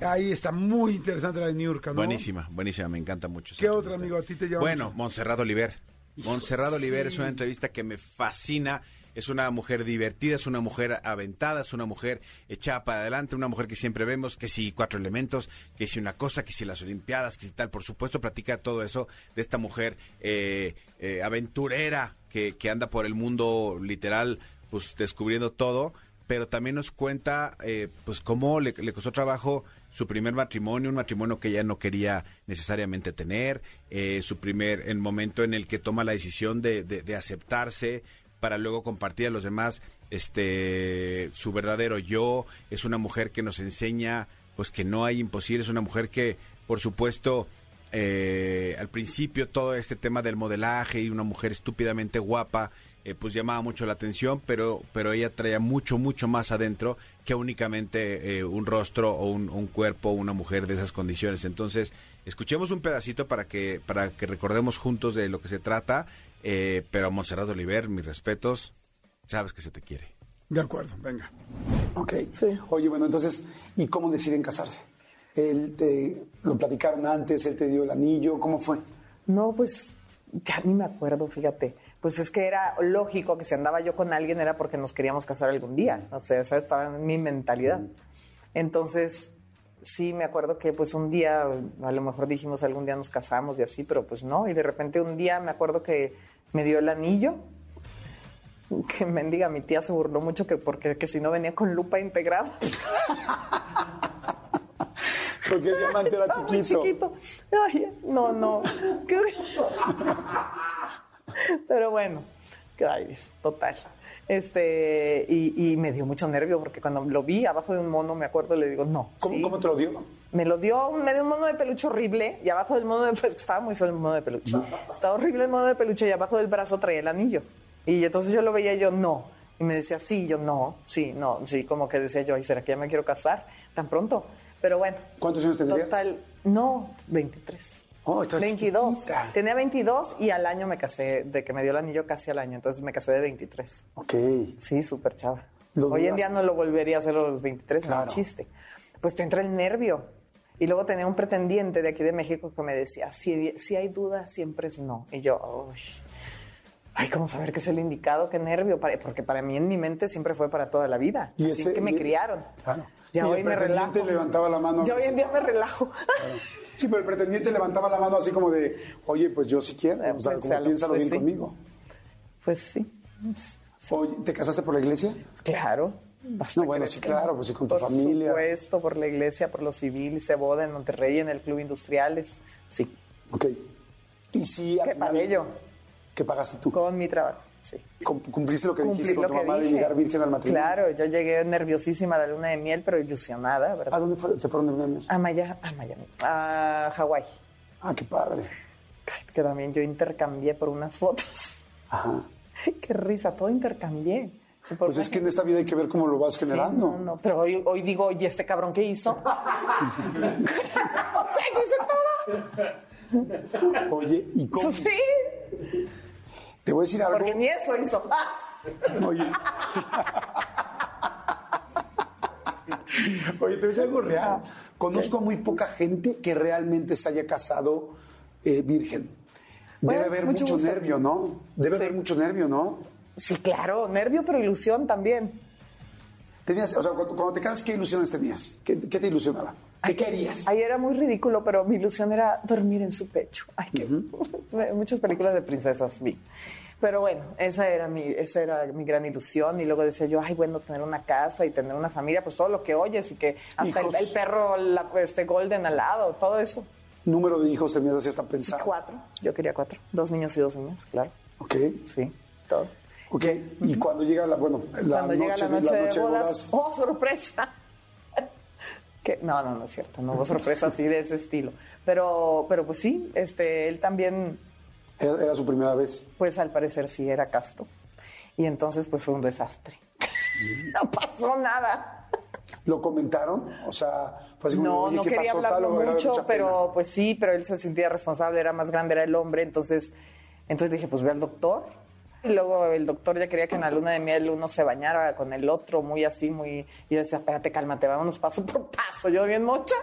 Ahí está muy interesante la de New York, ¿no? Buenísima, buenísima, me encanta mucho. ¿Qué otra, amigo, a ti te llama Bueno, mucho? Montserrat Oliver. Montserrat Oliver es una entrevista que me fascina. Es una mujer divertida, es una mujer aventada, es una mujer echada para adelante, una mujer que siempre vemos, que si cuatro elementos, que si una cosa, que si las Olimpiadas, que si tal. Por supuesto, platica todo eso de esta mujer eh, eh, aventurera que, que anda por el mundo literal, pues descubriendo todo pero también nos cuenta eh, pues cómo le, le costó trabajo su primer matrimonio, un matrimonio que ella no quería necesariamente tener, eh, su primer, el momento en el que toma la decisión de, de- de aceptarse para luego compartir a los demás este su verdadero yo, es una mujer que nos enseña pues que no hay imposible, es una mujer que por supuesto eh, al principio todo este tema del modelaje y una mujer estúpidamente guapa, eh, pues llamaba mucho la atención, pero, pero ella traía mucho, mucho más adentro que únicamente eh, un rostro o un, un cuerpo o una mujer de esas condiciones. Entonces, escuchemos un pedacito para que, para que recordemos juntos de lo que se trata, eh, pero a Monserrat Oliver, mis respetos, sabes que se te quiere. De acuerdo, venga. Ok. Oye, bueno, entonces, ¿y cómo deciden casarse? Él te lo platicaron antes, él te dio el anillo, ¿cómo fue? No, pues ya ni me acuerdo, fíjate. Pues es que era lógico que si andaba yo con alguien era porque nos queríamos casar algún día. O sea, esa estaba en mi mentalidad. Entonces, sí me acuerdo que pues un día, a lo mejor dijimos algún día nos casamos y así, pero pues no. Y de repente un día me acuerdo que me dio el anillo. Que mendiga, mi tía se burló mucho que porque que si no venía con lupa integrada. Porque el diamante era chiquito. chiquito. Ay, no, no. Pero bueno, que ay, total. Este, y, y me dio mucho nervio porque cuando lo vi abajo de un mono, me acuerdo, le digo, no. ¿Cómo, sí. cómo te lo dio? Me lo dio, me dio un mono de peluche horrible y abajo del mono de peluche, estaba muy feo el mono de peluche. Estaba horrible el mono de peluche y abajo del brazo traía el anillo. Y entonces yo lo veía y yo, no. Y me decía, sí, yo no, sí, no, sí, como que decía yo, ¿y será que ya me quiero casar tan pronto? Pero bueno. ¿Cuántos años tendrías? Total, no, 23. Oh, estás 22. chiquita. Tenía 22 y al año me casé, de que me dio el anillo casi al año, entonces me casé de 23. Ok. Sí, súper chava. ¿Lo Hoy en día no lo volvería a hacer a los 23, no chiste. Pues te entra el nervio. Y luego tenía un pretendiente de aquí de México que me decía, si, si hay duda, siempre es no. Y yo, uy, ay, ¿cómo saber qué es el indicado? Qué nervio. Porque para mí en mi mente siempre fue para toda la vida. Y Así ese- que me y- criaron. Claro. Ya Y el hoy me relajo. levantaba la mano. Ya hoy en día me relajo. Sí, pero el pretendiente levantaba la mano así como de, oye, pues yo sí quiero. O sea, Pues, como piénsalo pues bien sí. conmigo. Pues sí. Oye, ¿te casaste por la iglesia? Claro. No, bueno, sí, claro, pues sí, con tu por familia. Por supuesto, por la iglesia, por lo civil, hice boda en Monterrey, en el Club Industriales. Sí. Ok. ¿Y si al ¿Qué final- ¿Qué pagaste tú? Con mi trabajo, sí. Cum- ¿Cumpliste lo que dijiste con lo tu que mamá de llegar virgen al matrimonio? Claro, yo llegué nerviosísima a la luna de miel, pero ilusionada, ¿A ¿verdad? dónde fue- se fueron de luna de miel? A, Maya- a Miami, a Hawái. Ah, qué padre. Que también yo intercambié por unas fotos. Ajá. Qué risa, todo intercambié. Pues es que en esta vida hay que ver cómo lo vas Sí, generando. no, no, pero hoy, hoy digo, oye, ¿este cabrón qué hizo? o sea, que hice todo. Oye, ¿y cómo? Sí, Te voy a decir algo. porque ni eso hizo. Oye. Oye, te voy a decir algo real. Conozco a muy poca gente que realmente se haya casado eh, virgen. Debe Pues, haber mucho nervio, ¿no? Debe Sí. haber mucho nervio, ¿no? Sí, claro, nervio, pero ilusión también. Tenías, o sea, cuando, cuando te casas, ¿qué ilusiones tenías? ¿Qué, qué te ilusionaba? ¿Qué querías? Ahí era muy ridículo, pero mi ilusión era dormir en su pecho. Ay, qué- Muchas películas de princesas vi. Pero bueno, esa era, mi, esa era mi gran ilusión. Y luego decía yo, ay, bueno, tener una casa y tener una familia, pues todo lo que oyes y que hasta el, el perro, la, este Golden al lado, todo eso. ¿Número de hijos tenías así hasta pensar? Cuatro. Yo quería cuatro. Dos niños y dos niñas, claro. Ok. Sí, todo. Ok. Y cuando llega la, bueno, la Cuando noche, llega la de- noche de, bodas, ¡oh, sorpresa! Que- no, no, no es cierto, no hubo sorpresa así de ese estilo. Pero, pero pues sí, este, él también, Era, era su primera vez. pues al parecer sí era casto. Y entonces pues fue un desastre. no pasó nada. ¿Lo comentaron? O sea, fue así como, No, oye, no ¿qué quería pasó, hablarlo tal? Mucho, pero pues sí, pero él se sentía responsable, era más grande, era el hombre, entonces, entonces dije, pues ve al doctor. Y luego el doctor ya quería que en la luna de miel uno se bañara con el otro, muy así, muy... Y yo decía, espérate, cálmate, vámonos paso por paso, yo bien mocha.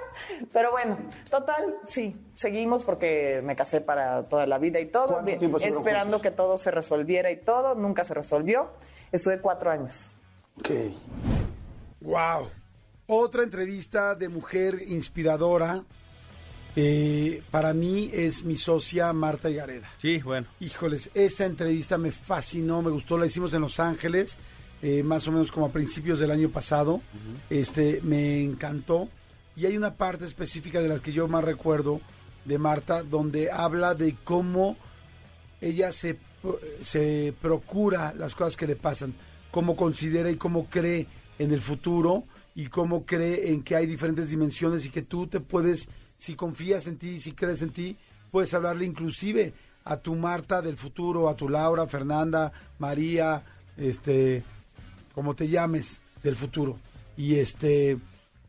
Pero bueno, total, sí, seguimos porque me casé para toda la vida y todo, ¿Cuánto bien, tiempo estuvieron esperando que todo se resolviera y todo, nunca se resolvió. Estuve cuatro años. Ok. Wow. Otra entrevista de mujer inspiradora. Eh, para mí es mi socia Marta Higareda. Sí, bueno. Híjoles, esa entrevista me fascinó, me gustó. La hicimos en Los Ángeles, eh, más o menos como a principios del año pasado. Este, me encantó. Y hay una parte específica de las que yo más recuerdo de Marta, donde habla de cómo ella se, se procura las cosas que le pasan, cómo considera y cómo cree en el futuro y cómo cree en que hay diferentes dimensiones y que tú te puedes, si confías en ti, si crees en ti, puedes hablarle inclusive a tu Marta del futuro, a tu Laura, Fernanda, María, este, como te llames, del futuro. Y este,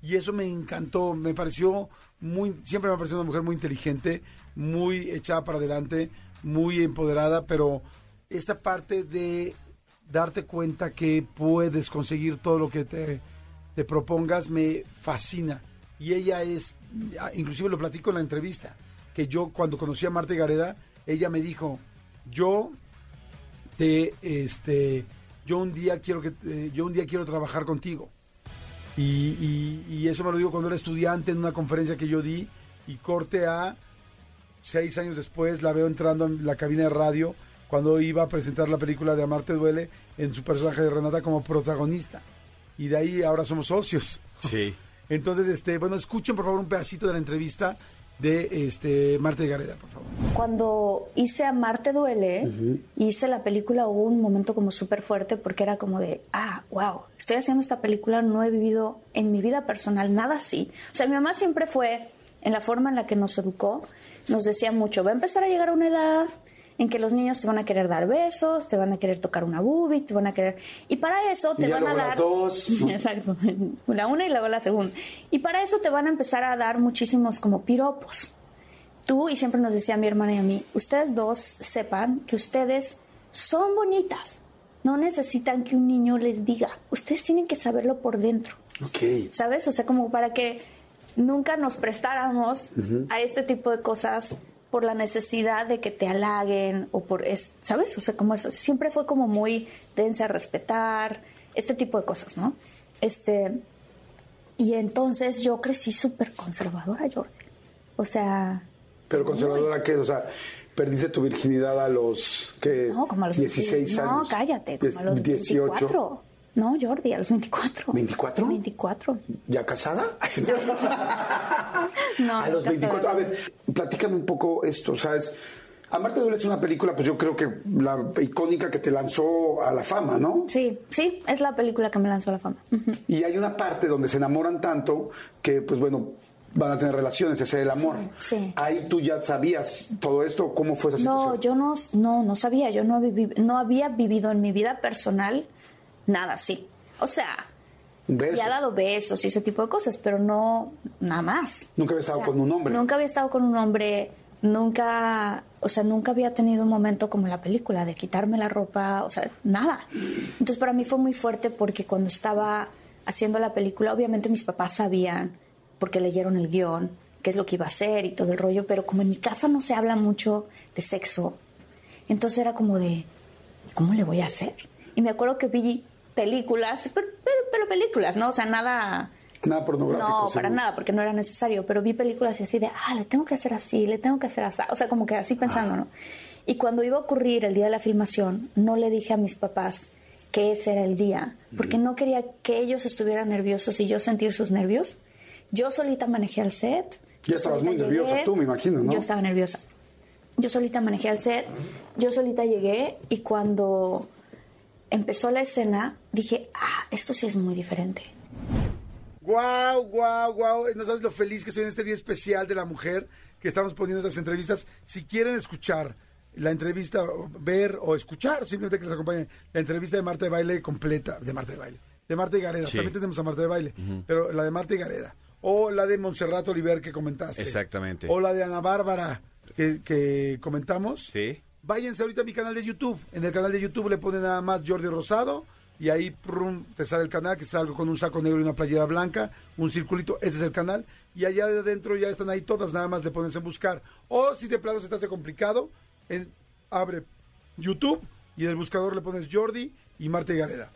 y eso me encantó, me pareció muy, siempre me ha parecido una mujer muy inteligente, muy echada para adelante, muy empoderada, pero esta parte de darte cuenta que puedes conseguir todo lo que te, te propongas me fascina. Y ella es, inclusive lo platico en la entrevista, que yo cuando conocí a Marta Gareda, ella me dijo, yo te, este, yo un día quiero que, eh, yo un día quiero trabajar contigo. Y, y- y eso me lo digo cuando era estudiante en una conferencia que yo di y corte a seis años después la veo entrando en la cabina de radio cuando iba a presentar la película de Amarte Duele en su personaje de Renata como protagonista. Y de ahí ahora somos socios. Sí. Entonces, este, bueno, escuchen por favor un pedacito de la entrevista de este Marta Gareda, por favor. Cuando hice Amarte Duele, hice la película, hubo un momento como súper fuerte porque era como de, ah, wow, estoy haciendo esta película, no he vivido en mi vida personal nada así. O sea, mi mamá siempre fue, en la forma en la que nos educó, nos decía mucho, va a empezar a llegar a una edad en que los niños te van a querer dar besos, te van a querer tocar una boobie, te van a querer... Y para eso te Y van a luego las dar... dos. Exacto, la una y luego la segunda. Y para eso te van a empezar a dar muchísimos como piropos. Tú, y siempre nos decía mi hermana y a mí, ustedes dos sepan que ustedes son bonitas. No necesitan que un niño les diga. Ustedes tienen que saberlo por dentro. Ok. ¿Sabes? O sea, como para que nunca nos prestáramos a este tipo de cosas por la necesidad de que te halaguen o por, es, ¿sabes? O sea, como eso. Siempre fue como muy dense a respetar, este tipo de cosas, ¿no? Este, y entonces yo crecí súper conservadora, Jordi. O sea, Pero conservadora, ¿qué? O sea, perdiste tu virginidad a los, ¿qué? no, como a los 16 20 años. No, cállate, como a los 18. 24. No, Jordi, a los 24. ¿24? 24. ¿Ya casada? Ay, sí. No, a los nunca 24. A ver, platícame un poco esto, ¿sabes? Amarte duele es una película, pues yo creo que la icónica que te lanzó a la fama, ¿no? Sí, sí, es la película que me lanzó a la fama. Y hay una parte donde se enamoran tanto que, pues bueno, van a tener relaciones, ese es el amor. sí. Ahí tú ya sabías todo esto, ¿cómo fue esa No, situación? yo no, no, no sabía, yo no, viví- no había vivido en mi vida personal nada así. O sea, beso. había dado besos y ese tipo de cosas, pero no nada más. Nunca había estado O sea, con un hombre. Nunca había estado con un hombre, nunca, o sea, nunca había tenido un momento como la película de quitarme la ropa, o sea, nada. Entonces para mí fue muy fuerte porque cuando estaba haciendo la película, obviamente mis papás sabían, porque leyeron el guion, qué es lo que iba a hacer y todo el rollo, pero como en mi casa no se habla mucho de sexo, entonces era como de, ¿cómo le voy a hacer? Y me acuerdo que vi películas, pero, pero, pero películas, ¿no? O sea, nada... Nada pornográfico. No, seguro. para nada, porque no era necesario. Pero vi películas y así de, ah, le tengo que hacer así, le tengo que hacer así. O sea, como que así pensando, ¿no? Y cuando iba a ocurrir el día de la filmación, no le dije a mis papás que ese era el día, porque no quería que ellos estuvieran nerviosos y yo sentir sus nervios. Yo solita manejé al set. Ya estabas muy nerviosa llegué. tú, me imagino, ¿no? Yo estaba nerviosa. Yo solita manejé al set, yo solita llegué y cuando empezó la escena dije, ah, esto sí es muy diferente. Guau, guau, guau. No sabes lo feliz que soy en este día especial de la mujer que estamos poniendo estas entrevistas. Si quieren escuchar la entrevista, ver o escuchar, simplemente que les acompañen, la entrevista de Marta de Baile completa, de Marta de Baile, de Marta y Gareda. Sí. También tenemos a Marta de Baile, pero la de Marta y Gareda. O la de Montserrat Oliver que comentaste. Exactamente. O la de Ana Bárbara que, que comentamos. Sí. Váyanse ahorita a mi canal de YouTube. En el canal de YouTube le ponen nada más Jordi Rosado y ahí prum, te sale el canal que está algo con un saco negro y una playera blanca, un circulito, ese es el canal. Y allá de adentro ya están ahí todas, nada más le pones en buscar. O si de plano se te hace complicado, en- abre YouTube y en el buscador le pones Jordi y Marta y Gareda.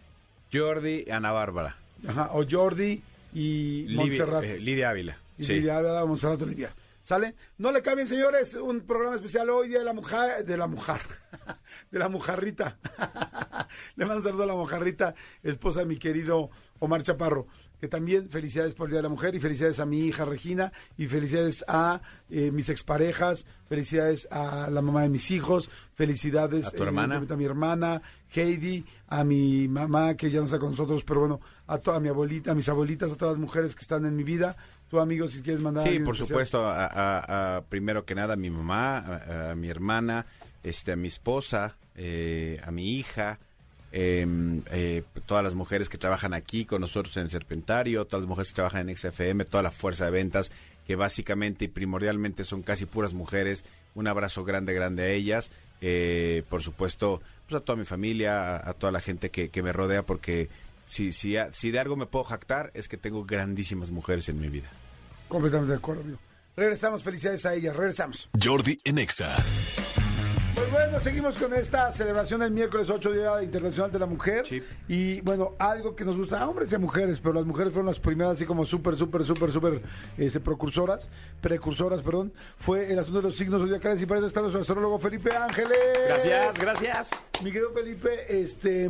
Jordi, Ana Bárbara. Ajá, o Jordi y Lidia- Montserrat. eh, Lidia Ávila. Y Sí. Lidia Ávila, Montserrat Olivier. ¿Sale? No le cambien, señores. Un programa especial hoy, Día de la Mujer. De la Mujer. De la Mujarrita. le mando un saludo a la Mujarrita, esposa de mi querido Omar Chaparro. Que también felicidades por el Día de la Mujer y felicidades a mi hija Regina y felicidades a eh, mis exparejas, felicidades a la mamá de mis hijos, felicidades ¿A tu hermana? a mi hermana Heidi, a mi mamá que ya no está con nosotros, pero bueno, a toda mi abuelita, a mis abuelitas, a todas las mujeres que están en mi vida. Tu amigo, si quieres mandar. Sí, por especial. supuesto, a, a- a- primero que nada a mi mamá, a, a mi hermana, este, a mi esposa, eh, a mi hija, em, eh, todas las mujeres que trabajan aquí con nosotros en Serpentario, todas las mujeres que trabajan en XFM, toda la fuerza de ventas, que básicamente y primordialmente son casi puras mujeres. Un abrazo grande, grande a ellas. Eh, por supuesto, pues a toda mi familia, a, a toda la gente que, que me rodea, porque si, si, si de algo me puedo jactar es que tengo grandísimas mujeres en mi vida. Completamente de acuerdo, amigo. Regresamos, felicidades a ellas, regresamos. Jordi en Exa. Pues bueno, seguimos con esta celebración del miércoles 8 Día Internacional de la Mujer. Y bueno, algo que nos gusta a hombres y a mujeres, pero las mujeres fueron las primeras, así como súper, súper, súper, súper este, precursoras, precursoras, perdón, fue el asunto de los signos zodiacales y para eso está nuestro astrólogo Felipe Ángeles. Gracias, gracias. Mi querido Felipe, este.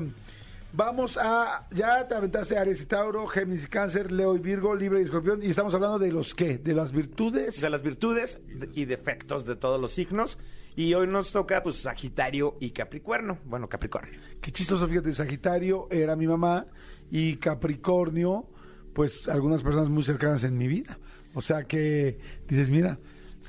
Vamos a. Ya te aventaste Aries y Tauro, Géminis y Cáncer, Leo y Virgo, Libre y Escorpión. Y estamos hablando de los qué? De las virtudes. De las virtudes y defectos de todos los signos. Y hoy nos toca, pues, Sagitario y Capricornio. Bueno, Capricornio. Qué chistoso, fíjate, Sagitario era mi mamá y Capricornio, pues algunas personas muy cercanas en mi vida. O sea que dices, mira,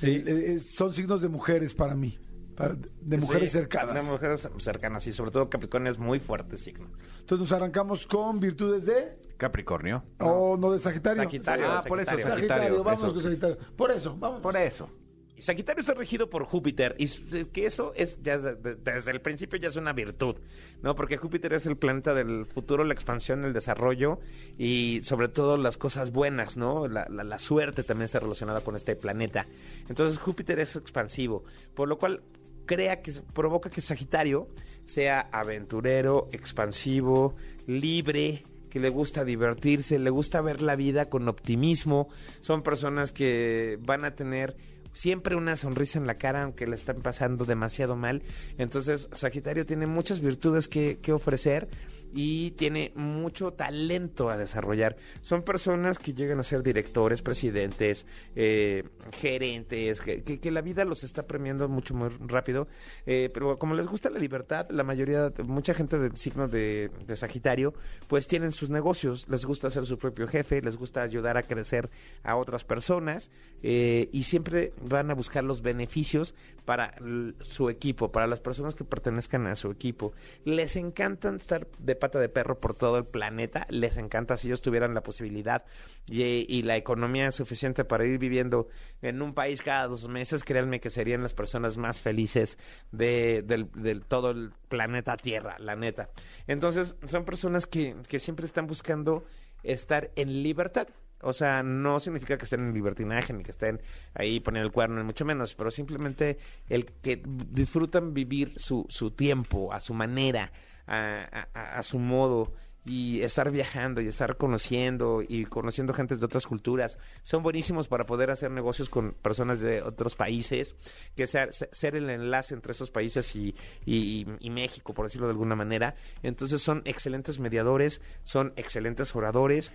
eh, eh, son signos de mujeres para mí, para- de mujeres Sí, cercanas. De mujeres cercanas, y sobre todo Capricornio es muy fuerte signo. Entonces nos arrancamos con virtudes de... Capricornio. ¿O no de Sagitario? Sagitario, Ah, por eso, Sagitario. Sagitario, vamos Eso. con Sagitario. Por eso, vamos. Por eso. Y Sagitario está regido por Júpiter, y s- que eso es ya de- de- desde el principio ya es una virtud, ¿no? Porque Júpiter es el planeta del futuro, la expansión, el desarrollo y sobre todo las cosas buenas, ¿no? La, la- la suerte también está relacionada con este planeta. Entonces Júpiter es expansivo, por lo cual crea que provoca que Sagitario sea aventurero, expansivo, libre, que le gusta divertirse, le gusta ver la vida con optimismo. Son personas que van a tener siempre una sonrisa en la cara aunque le están pasando demasiado mal. Entonces, Sagitario tiene muchas virtudes que, que ofrecer y tiene mucho talento a desarrollar. Son personas que llegan a ser directores, presidentes, eh, gerentes, que, la vida los está premiando mucho muy rápido. Eh, pero como les gusta la libertad, la mayoría, mucha gente del signo de, Sagitario, pues tienen sus negocios, les gusta ser su propio jefe, les gusta ayudar a crecer a otras personas eh, y siempre van a buscar los beneficios para su equipo, para las personas que pertenezcan a su equipo. Les encantan estar de de perro por todo el planeta, les encanta si ellos tuvieran la posibilidad y, y la economía suficiente para ir viviendo en un país cada dos meses, créanme que serían las personas más felices de, del todo el planeta Tierra, la neta. Entonces, son personas que, que siempre están buscando estar en libertad. O sea, no significa que estén en libertinaje ni que estén ahí poniendo el cuerno, ni mucho menos, pero simplemente el que disfrutan vivir su, su tiempo a su manera, a, su modo y estar viajando y estar conociendo y conociendo gentes de otras culturas son buenísimos para poder hacer negocios con personas de otros países, que sea ser el enlace entre esos países y, y México, por decirlo de alguna manera. Entonces son excelentes mediadores, son excelentes oradores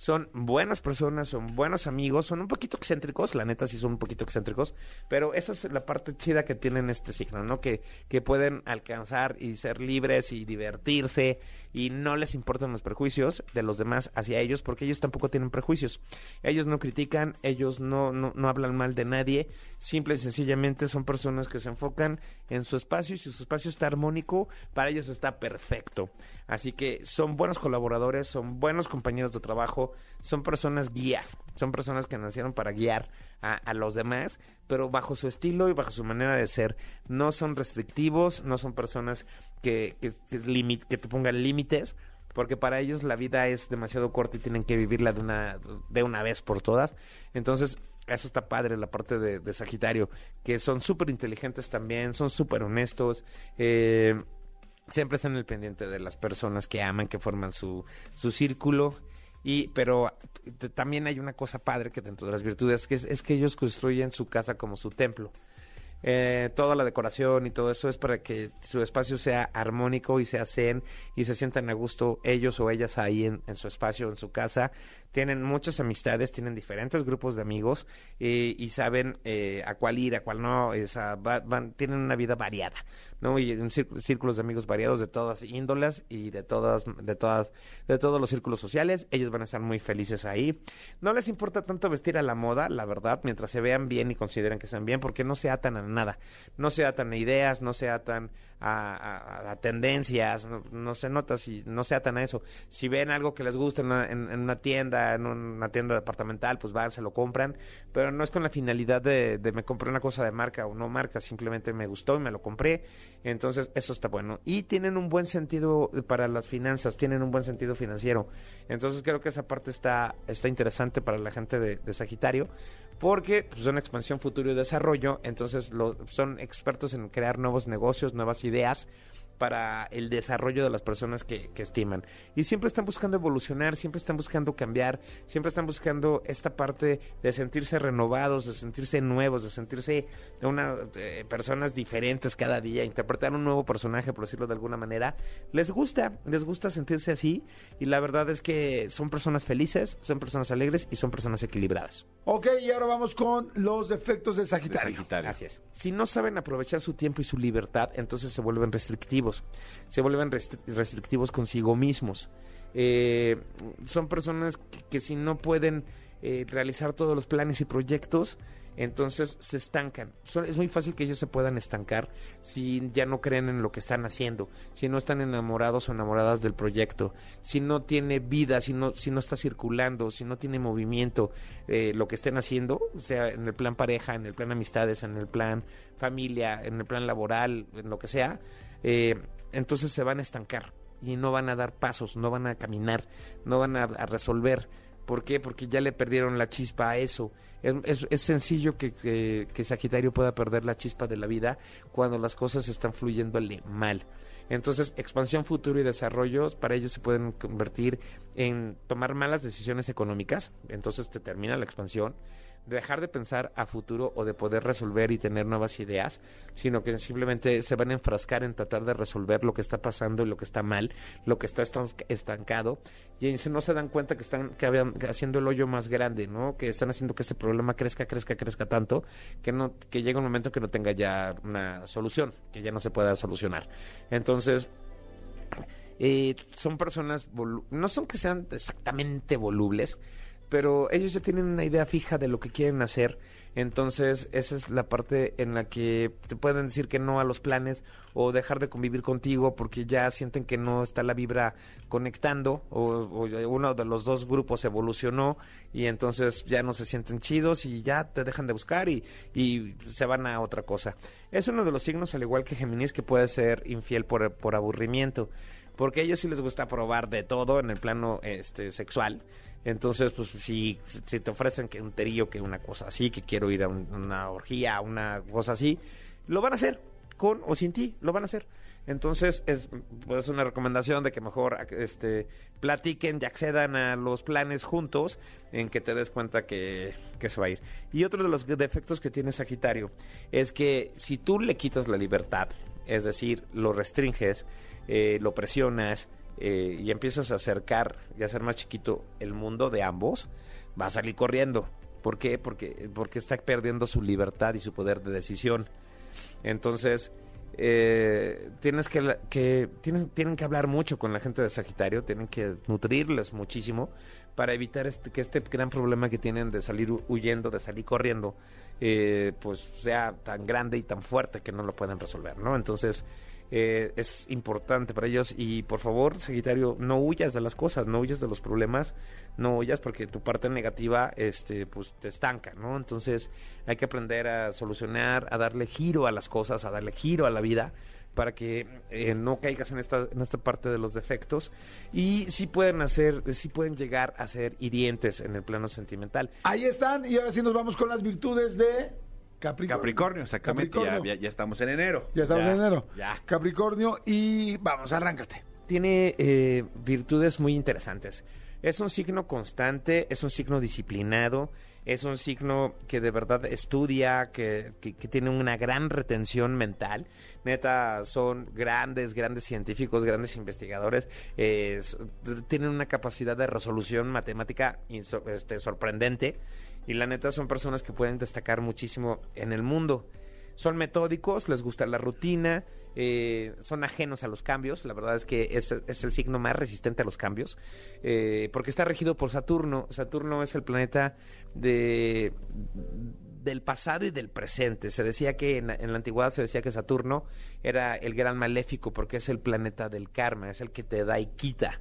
son buenas personas, son buenos amigos, son un poquito excéntricos, la neta sí son un poquito excéntricos, pero esa es la parte chida que tienen este signo, ¿no? Que, que pueden alcanzar y ser libres y divertirse y no les importan los prejuicios de los demás hacia ellos porque ellos tampoco tienen prejuicios. Ellos no critican, ellos no, no, no hablan mal de nadie, simple y sencillamente son personas que se enfocan en su espacio y si su espacio está armónico, para ellos está perfecto. Así que son buenos colaboradores, son buenos compañeros de trabajo, son personas guías, son personas que nacieron para guiar a, los demás, pero bajo su estilo y bajo su manera de ser. No son restrictivos, no son personas que, que, que te pongan límites, porque para ellos la vida es demasiado corta y tienen que vivirla de una, de una vez por todas. Entonces, eso está padre, la parte de, de Sagitario, que son súper inteligentes también, son súper honestos. Eh, siempre están el pendiente de las personas que aman, que forman su, su círculo. Y, pero también hay una cosa padre que dentro de las virtudes que es, es que ellos construyen su casa como su templo. Eh, toda la decoración y todo eso es para que su espacio sea armónico y sea zen y se sientan a gusto ellos o ellas ahí en, su espacio, en su casa tienen muchas amistades, tienen diferentes grupos de amigos y saben eh, a cuál ir, a cuál no, van, tienen una vida variada, ¿no? Y en círculos de amigos variados de todas índolas y de todas, de todas, de todos los círculos sociales, ellos van a estar muy felices ahí. No les importa tanto vestir a la moda, la verdad, mientras se vean bien y consideren que están bien, porque no se atan a nada, no se atan a ideas, no se atan a, tendencias, no, se nota si no se atan a eso. Si ven algo que les gusta en una, tienda, en una tienda departamental, pues van, se lo compran, pero no es con la finalidad de, de me compré una cosa de marca o no marca, simplemente me gustó y me lo compré, entonces eso está bueno. Y tienen un buen sentido para las finanzas, tienen un buen sentido financiero, entonces creo que esa parte está, está interesante para la gente de Sagitario, porque pues, son expansión, futuro y desarrollo, entonces son expertos en crear nuevos negocios, nuevas ideas para el desarrollo de las personas que, estiman. Y siempre están buscando evolucionar, siempre están buscando cambiar, siempre están buscando esta parte de sentirse renovados, de sentirse nuevos, de sentirse una, personas diferentes cada día, interpretar un nuevo personaje, por decirlo de alguna manera. Les gusta, les gusta sentirse así y la verdad es que son personas felices, son personas alegres y son personas equilibradas. Ok, y ahora vamos con los defectos de Sagitario. De Sagitario. Así es. Si no saben aprovechar su tiempo y su libertad, entonces se vuelven restrictivos se vuelven restrictivos consigo mismos. Eh, son personas que, si no pueden eh, realizar todos los planes y proyectos, entonces se estancan. es muy fácil que ellos se puedan estancar si ya no creen en lo que están haciendo, si no están enamorados o enamoradas del proyecto, si no tiene vida, si no, si no está circulando, si no tiene movimiento eh, lo que estén haciendo, sea, en el plan pareja, en el plan amistades, en el plan familia, en el plan laboral, en lo que sea, eh, entonces se van a estancar y no van a dar pasos, no van a caminar, no van a, resolver. ¿Por qué? Porque ya le perdieron la chispa a eso. Es, sencillo que, que, Sagitario pueda perder la chispa de la vida cuando las cosas están fluyéndole mal. Entonces, expansión, futuro y desarrollo, para ellos se pueden convertir en tomar malas decisiones económicas. Entonces, te termina la expansión dejar de pensar a futuro o de poder resolver y tener nuevas ideas, sino que simplemente se van a enfrascar en tratar de resolver lo que está pasando y lo que está mal, lo que está estancado, y no se dan cuenta que están haciendo el hoyo más grande, ¿no? Que están haciendo que este problema crezca, crezca, crezca tanto, que no, que llega un momento que no tenga ya una solución, que ya no se pueda solucionar. Entonces, eh, son personas, no son que sean exactamente volubles, pero ellos ya tienen una idea fija de lo que quieren hacer. Entonces, esa es la parte en la que te pueden decir que no a los planes o dejar de convivir contigo porque ya sienten que no está la vibra conectando o, uno de los dos grupos evolucionó y entonces ya no se sienten chidos y ya te dejan de buscar y, y se van a otra cosa. Es uno de los signos, al igual que Géminis, que puede ser infiel por, por aburrimiento porque a ellos sí les gusta probar de todo en el plano este sexual entonces, pues si, si te ofrecen que un terillo, que una cosa así, que quiero ir a una orgía, una cosa así, lo van a hacer con o sin ti, lo van a hacer. Entonces, es pues, una recomendación de que mejor este, platiquen y accedan a los planes juntos en que te des cuenta que, que se va a ir. Y otro de los defectos que tiene Sagitario es que si tú le quitas la libertad, es decir, lo restringes, eh, lo presionas eh, y empiezas a acercar y a hacer más chiquito el mundo de ambos, va a salir corriendo. ¿Por qué? Porque, porque está perdiendo su libertad y su poder de decisión. Entonces, eh, tienes que, que tienen, que hablar mucho con la gente de Sagitario, tienen que nutrirles muchísimo para evitar este, que este gran problema que tienen de salir huyendo, de salir corriendo, eh, pues sea tan grande y tan fuerte que no lo pueden resolver, ¿no? Entonces, eh, es importante para ellos y por favor, Sagitario, no huyas de las cosas, no huyas de los problemas, no huyas porque tu parte negativa este pues te estanca, ¿no? Entonces, hay que aprender a solucionar, a darle giro a las cosas, a darle giro a la vida para que eh, no caigas en esta en esta parte de los defectos y sí pueden hacer sí pueden llegar a ser hirientes en el plano sentimental. Ahí están y ahora sí nos vamos con las virtudes de Capricornio. Capricornio, exactamente. Ya, Capricornio. ya- ya estamos en enero. Ya estamos en enero. Ya. Capricornio y vamos, arráncate. tiene eh, virtudes muy interesantes. Es un signo constante, es un signo disciplinado, es un signo que de verdad estudia, que, que- que tiene una gran retención mental. Neta, son grandes, grandes científicos, grandes investigadores. eh, tienen una capacidad de resolución matemática este, sorprendente. Y la neta son personas que pueden destacar muchísimo en el mundo son metódicos, les gusta la rutina, eh, son ajenos a los cambios. La verdad es que es, el signo más resistente a los cambios, eh, porque está regido por Saturno. Saturno es el planeta de del pasado y del presente. Se decía que en, en la antigüedad se decía que Saturno era el gran maléfico porque es el planeta del karma, es el que te da y quita.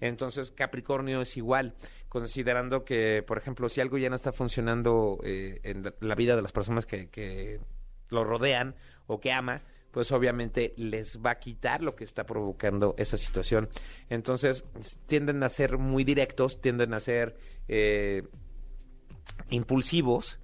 Entonces Capricornio es igual, considerando que, por ejemplo, si algo ya no está funcionando eh, en la- vida de las personas que, que lo rodean o que ama, pues obviamente les va a quitar lo que está provocando esa situación. Entonces tienden a ser muy directos, tienden a ser eh, impulsivos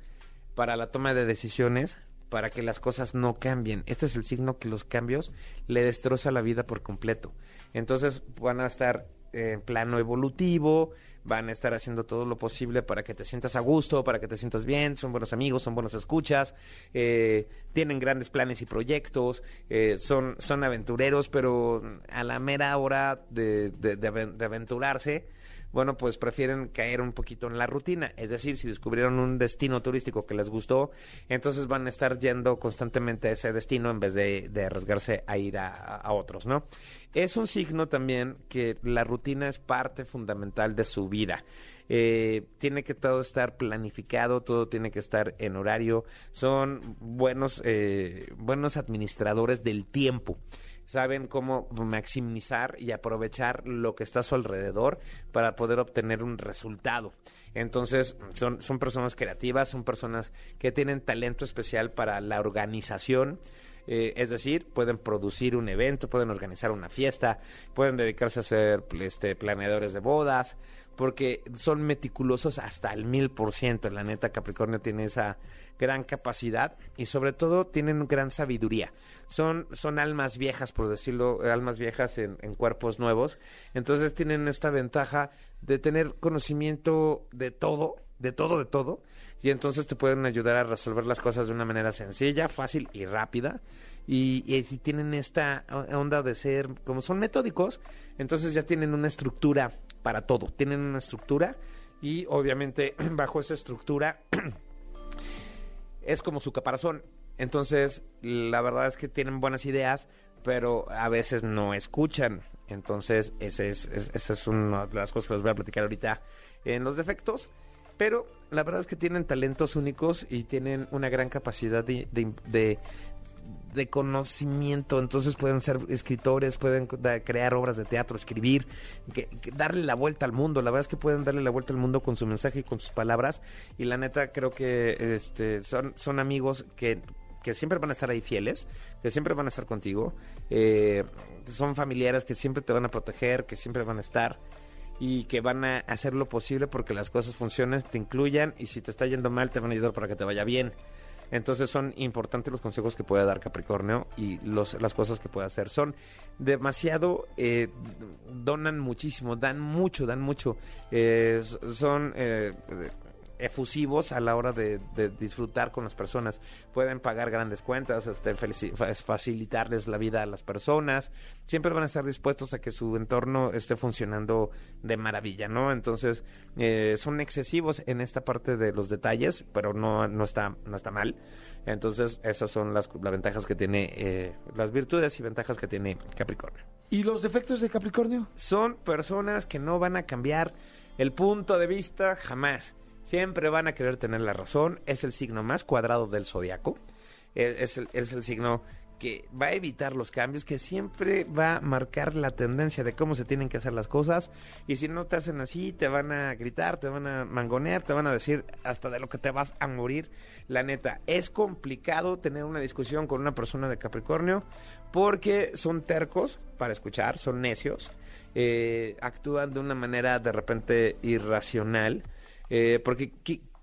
para la toma de decisiones, para que las cosas no cambien. Este es el signo que los cambios le destroza la vida por completo. Entonces van a estar en plano evolutivo, van a estar haciendo todo lo posible para que te sientas a gusto, para que te sientas bien, son buenos amigos, son buenos escuchas, eh, tienen grandes planes y proyectos, eh, son, son aventureros, pero a la mera hora de, de- de aven- de aventurarse, bueno, pues prefieren caer un poquito en la rutina. Es decir, si descubrieron un destino turístico que les gustó, entonces van a estar yendo constantemente a ese destino en vez de, de arriesgarse a ir a, a otros, ¿no? Es un signo también que la rutina es parte fundamental de su vida. Eh, tiene que todo estar planificado, todo tiene que estar en horario. Son buenos, eh, buenos administradores del tiempo saben cómo maximizar y aprovechar lo que está a su alrededor para poder obtener un resultado. Entonces, son, son personas creativas, son personas que tienen talento especial para la organización. eh, es decir, pueden producir un evento, pueden organizar una fiesta, pueden dedicarse a ser este, planeadores de bodas, porque son meticulosos hasta el mil por ciento. La neta, Capricornio tiene esa gran capacidad y sobre todo tienen gran sabiduría. Son, son almas viejas, por decirlo, almas viejas en, cuerpos nuevos. Entonces tienen esta ventaja de tener conocimiento de todo, de todo, de todo. Y entonces te pueden ayudar a resolver las cosas de una manera sencilla, fácil y rápida. Y, y si tienen esta onda de ser, como son metódicos, entonces ya tienen una estructura para todo. Tienen una estructura y obviamente bajo esa estructura es como su caparazón. Entonces, la verdad es que tienen buenas ideas, pero a veces no escuchan. Entonces, ese es, es- esa es una de las cosas que les voy a platicar ahorita en los defectos. Pero la verdad es que tienen talentos únicos y tienen una gran capacidad de- de conocimiento. Entonces pueden ser escritores, pueden crear obras de teatro, escribir, que- que darle la vuelta al mundo. La verdad es que pueden darle la vuelta al mundo con su mensaje y con sus palabras. Y la neta creo que este, son, son amigos que, que siempre van a estar ahí fieles, que siempre van a estar contigo. Eh, son familiares que siempre te van a proteger, que siempre van a estar y que van a hacer lo posible porque las cosas funcionen, te incluyan y si te está yendo mal te van a ayudar para que te vaya bien. Entonces son importantes los consejos que puede dar Capricornio y los, las cosas que puede hacer. Son demasiado, eh, donan muchísimo, dan mucho, dan mucho. Eh, son... Eh, efusivos a la hora de, de, disfrutar con las personas. Pueden pagar grandes cuentas, este, facilitarles la vida a las personas. Siempre van a estar dispuestos a que su entorno esté funcionando de maravilla, ¿no? Entonces, eh, son excesivos en esta parte de los detalles, pero no, no, está, no está mal. Entonces, esas son las, las ventajas que tiene, eh, las virtudes y ventajas que tiene Capricornio. ¿Y los defectos de Capricornio? Son personas que no van a cambiar el punto de vista jamás Siempre van a querer tener la razón. Es el signo más cuadrado del zodiaco. Es, el, es el signo que va a evitar los cambios, que siempre va a marcar la tendencia de cómo se tienen que hacer las cosas. Y si no te hacen así, te van a gritar, te van a mangonear, te van a decir hasta de lo que te vas a morir. La neta, es complicado tener una discusión con una persona de Capricornio porque son tercos para escuchar, son necios, eh, actúan de una manera de repente irracional eh, porque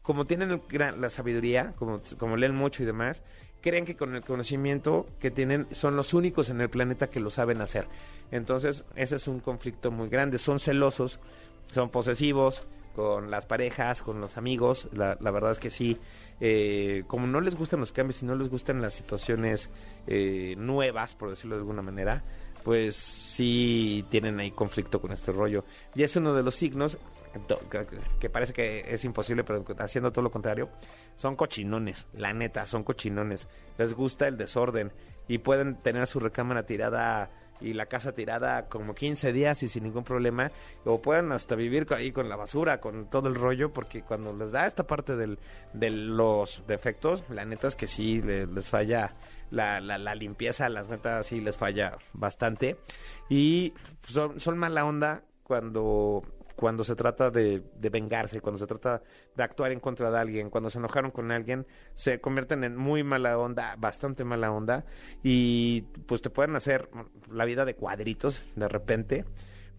como tienen la sabiduría, como, como leen mucho y demás, creen que con el conocimiento que tienen son los únicos en el planeta que lo saben hacer. Entonces, ese es un conflicto muy grande. Son celosos, son posesivos con las parejas, con los amigos. La, verdad es que sí. Eh, como no les gustan los cambios y no les gustan las situaciones eh, nuevas, por decirlo de alguna manera, pues sí tienen ahí conflicto con este rollo. Y es uno de los signos que parece que es imposible, pero haciendo todo lo contrario, son cochinones, la neta, son cochinones. Les gusta el desorden y pueden tener su recámara tirada y la casa tirada como 15 días y sin ningún problema, o pueden hasta vivir ahí con la basura, con todo el rollo, porque cuando les da esta parte de los defectos, la neta es que sí les, falla la, la, la, limpieza, las netas sí les falla bastante, y son, son mala onda cuando cuando se trata de, vengarse, cuando se trata de actuar en contra de alguien, cuando se enojaron con alguien, se convierten en muy mala onda, bastante mala onda, y pues te pueden hacer la vida de cuadritos de repente,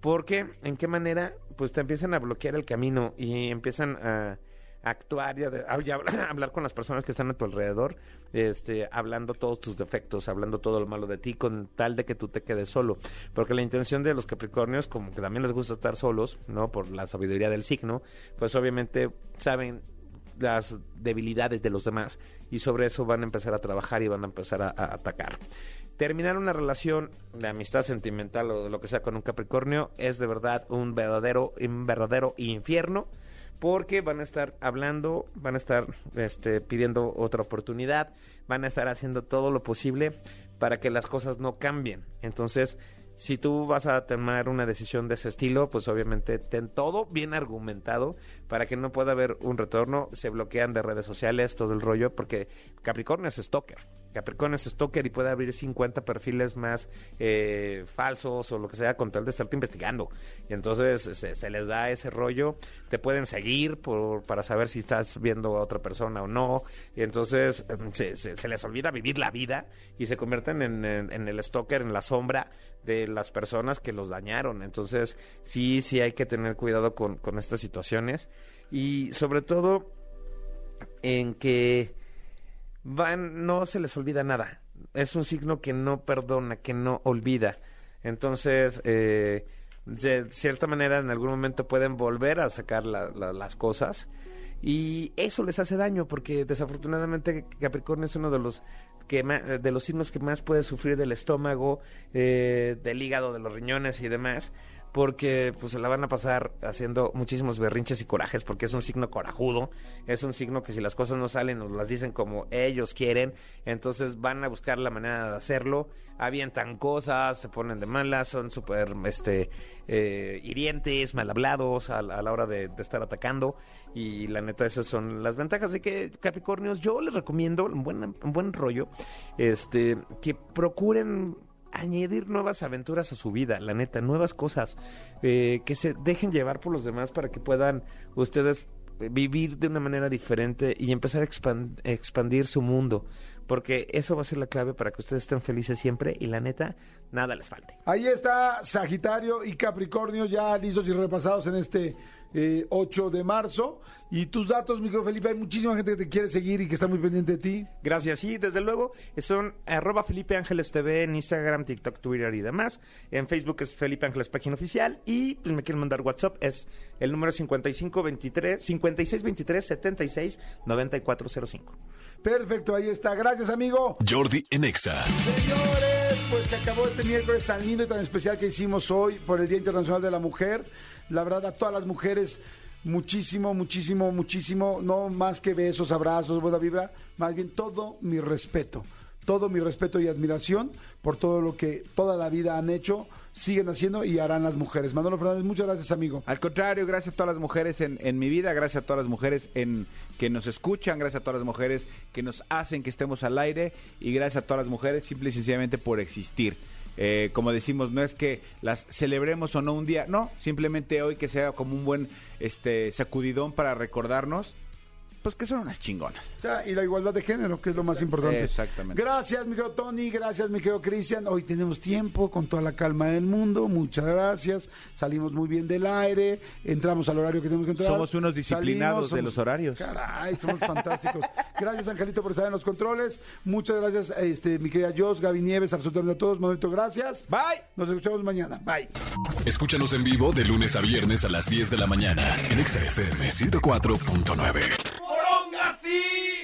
porque en qué manera, pues te empiezan a bloquear el camino y empiezan a actuar y, a, hablar con las personas que están a tu alrededor, este, hablando todos tus defectos, hablando todo lo malo de ti, con tal de que tú te quedes solo. Porque la intención de los Capricornios, como que también les gusta estar solos, ¿no? Por la sabiduría del signo, pues obviamente saben las debilidades de los demás y sobre eso van a empezar a trabajar y van a empezar a, a atacar. Terminar una relación de amistad sentimental o de lo que sea con un Capricornio es de verdad un verdadero, un verdadero infierno porque van a estar hablando, van a estar este, pidiendo otra oportunidad, van a estar haciendo todo lo posible para que las cosas no cambien. Entonces, si tú vas a tomar una decisión de ese estilo, pues obviamente ten todo bien argumentado para que no pueda haber un retorno. Se bloquean de redes sociales, todo el rollo, porque Capricornio es stalker. Capricornio es stalker y puede abrir 50 perfiles más eh, falsos o lo que sea con tal de estarte investigando. Y entonces se, les da ese rollo, te pueden seguir por, para saber si estás viendo a otra persona o no. Y entonces em, se, les olvida vivir la vida y se convierten en, en, el stalker, en la sombra de las personas que los dañaron. Entonces sí, sí hay que tener cuidado con, con estas situaciones. Y sobre todo en que van, no se les olvida nada. Es un signo que no perdona, que no olvida. Entonces, eh, de cierta manera, en algún momento pueden volver a sacar las cosas. Y eso les hace daño porque desafortunadamente Capricornio es uno de los que de los signos que más puede sufrir del estómago, eh, del hígado, de los riñones y demás porque pues se la van a pasar haciendo muchísimos berrinches y corajes porque es un signo corajudo, es un signo que si las cosas no salen nos las dicen como ellos quieren, entonces van a buscar la manera de hacerlo, avientan cosas, se ponen de malas, son súper este, eh, hirientes, mal hablados a, la hora de, estar atacando y la neta esas son las ventajas. De que Capricornios yo les recomiendo un buen, un buen rollo, este, que procuren añadir nuevas aventuras a su vida, la neta, nuevas cosas, eh, que se dejen llevar por los demás para que puedan ustedes vivir de una manera diferente y empezar a expandir su mundo, porque eso va a ser la clave para que ustedes estén felices siempre y la neta, nada les falte. Ahí está Sagitario y Capricornio ya listos y repasados en este eh, 8 de marzo. Y tus datos, mi querido Felipe, hay muchísima gente que te quiere seguir y que está muy pendiente de ti. Gracias, sí, desde luego son arroba Felipe Ángeles TV en Instagram, TikTok, Twitter y demás. En Facebook es Felipe Ángeles Página Oficial y pues me quieren mandar WhatsApp, es el número 5523 5623 76 9405. Perfecto, ahí está. Gracias, amigo. Jordi en Exa. Señores, pues se acabó este miércoles tan lindo y tan especial que hicimos hoy por el Día Internacional de la Mujer. La verdad, a todas las mujeres, muchísimo, muchísimo, muchísimo, no más que besos, abrazos, buena vibra, más bien todo mi respeto. Todo mi respeto y admiración por todo lo que toda la vida han hecho, siguen haciendo y harán las mujeres. Manolo Fernández, muchas gracias, amigo. Al contrario, gracias a todas las mujeres en, en mi vida, gracias a todas las mujeres en que nos escuchan, gracias a todas las mujeres que nos hacen que estemos al aire y gracias a todas las mujeres simple y sencillamente por existir. Eh, como decimos, no es que las celebremos o no un día, no, simplemente hoy que sea como un buen este sacudidón para recordarnos pues que son unas chingonas. O sea, y la igualdad de género, que es lo más importante. Exactamente. Gracias, mi querido Tony, gracias, mi querido Cristian. Hoy tenemos tiempo con toda la calma del mundo. Muchas gracias. Salimos muy bien del aire, entramos al horario que tenemos que entrar. Somos unos disciplinados Salimos, de los horarios. Caray, somos fantásticos. Gracias, Angelito, por estar en los controles. Muchas gracias, este, mi querida Jos, Gaby Nieves, absolutamente a todos. Manuelito, gracias. Bye. Nos escuchamos mañana. Bye. Escúchanos en vivo de lunes a viernes a las 10 de la mañana en Exa FM 104.9. long as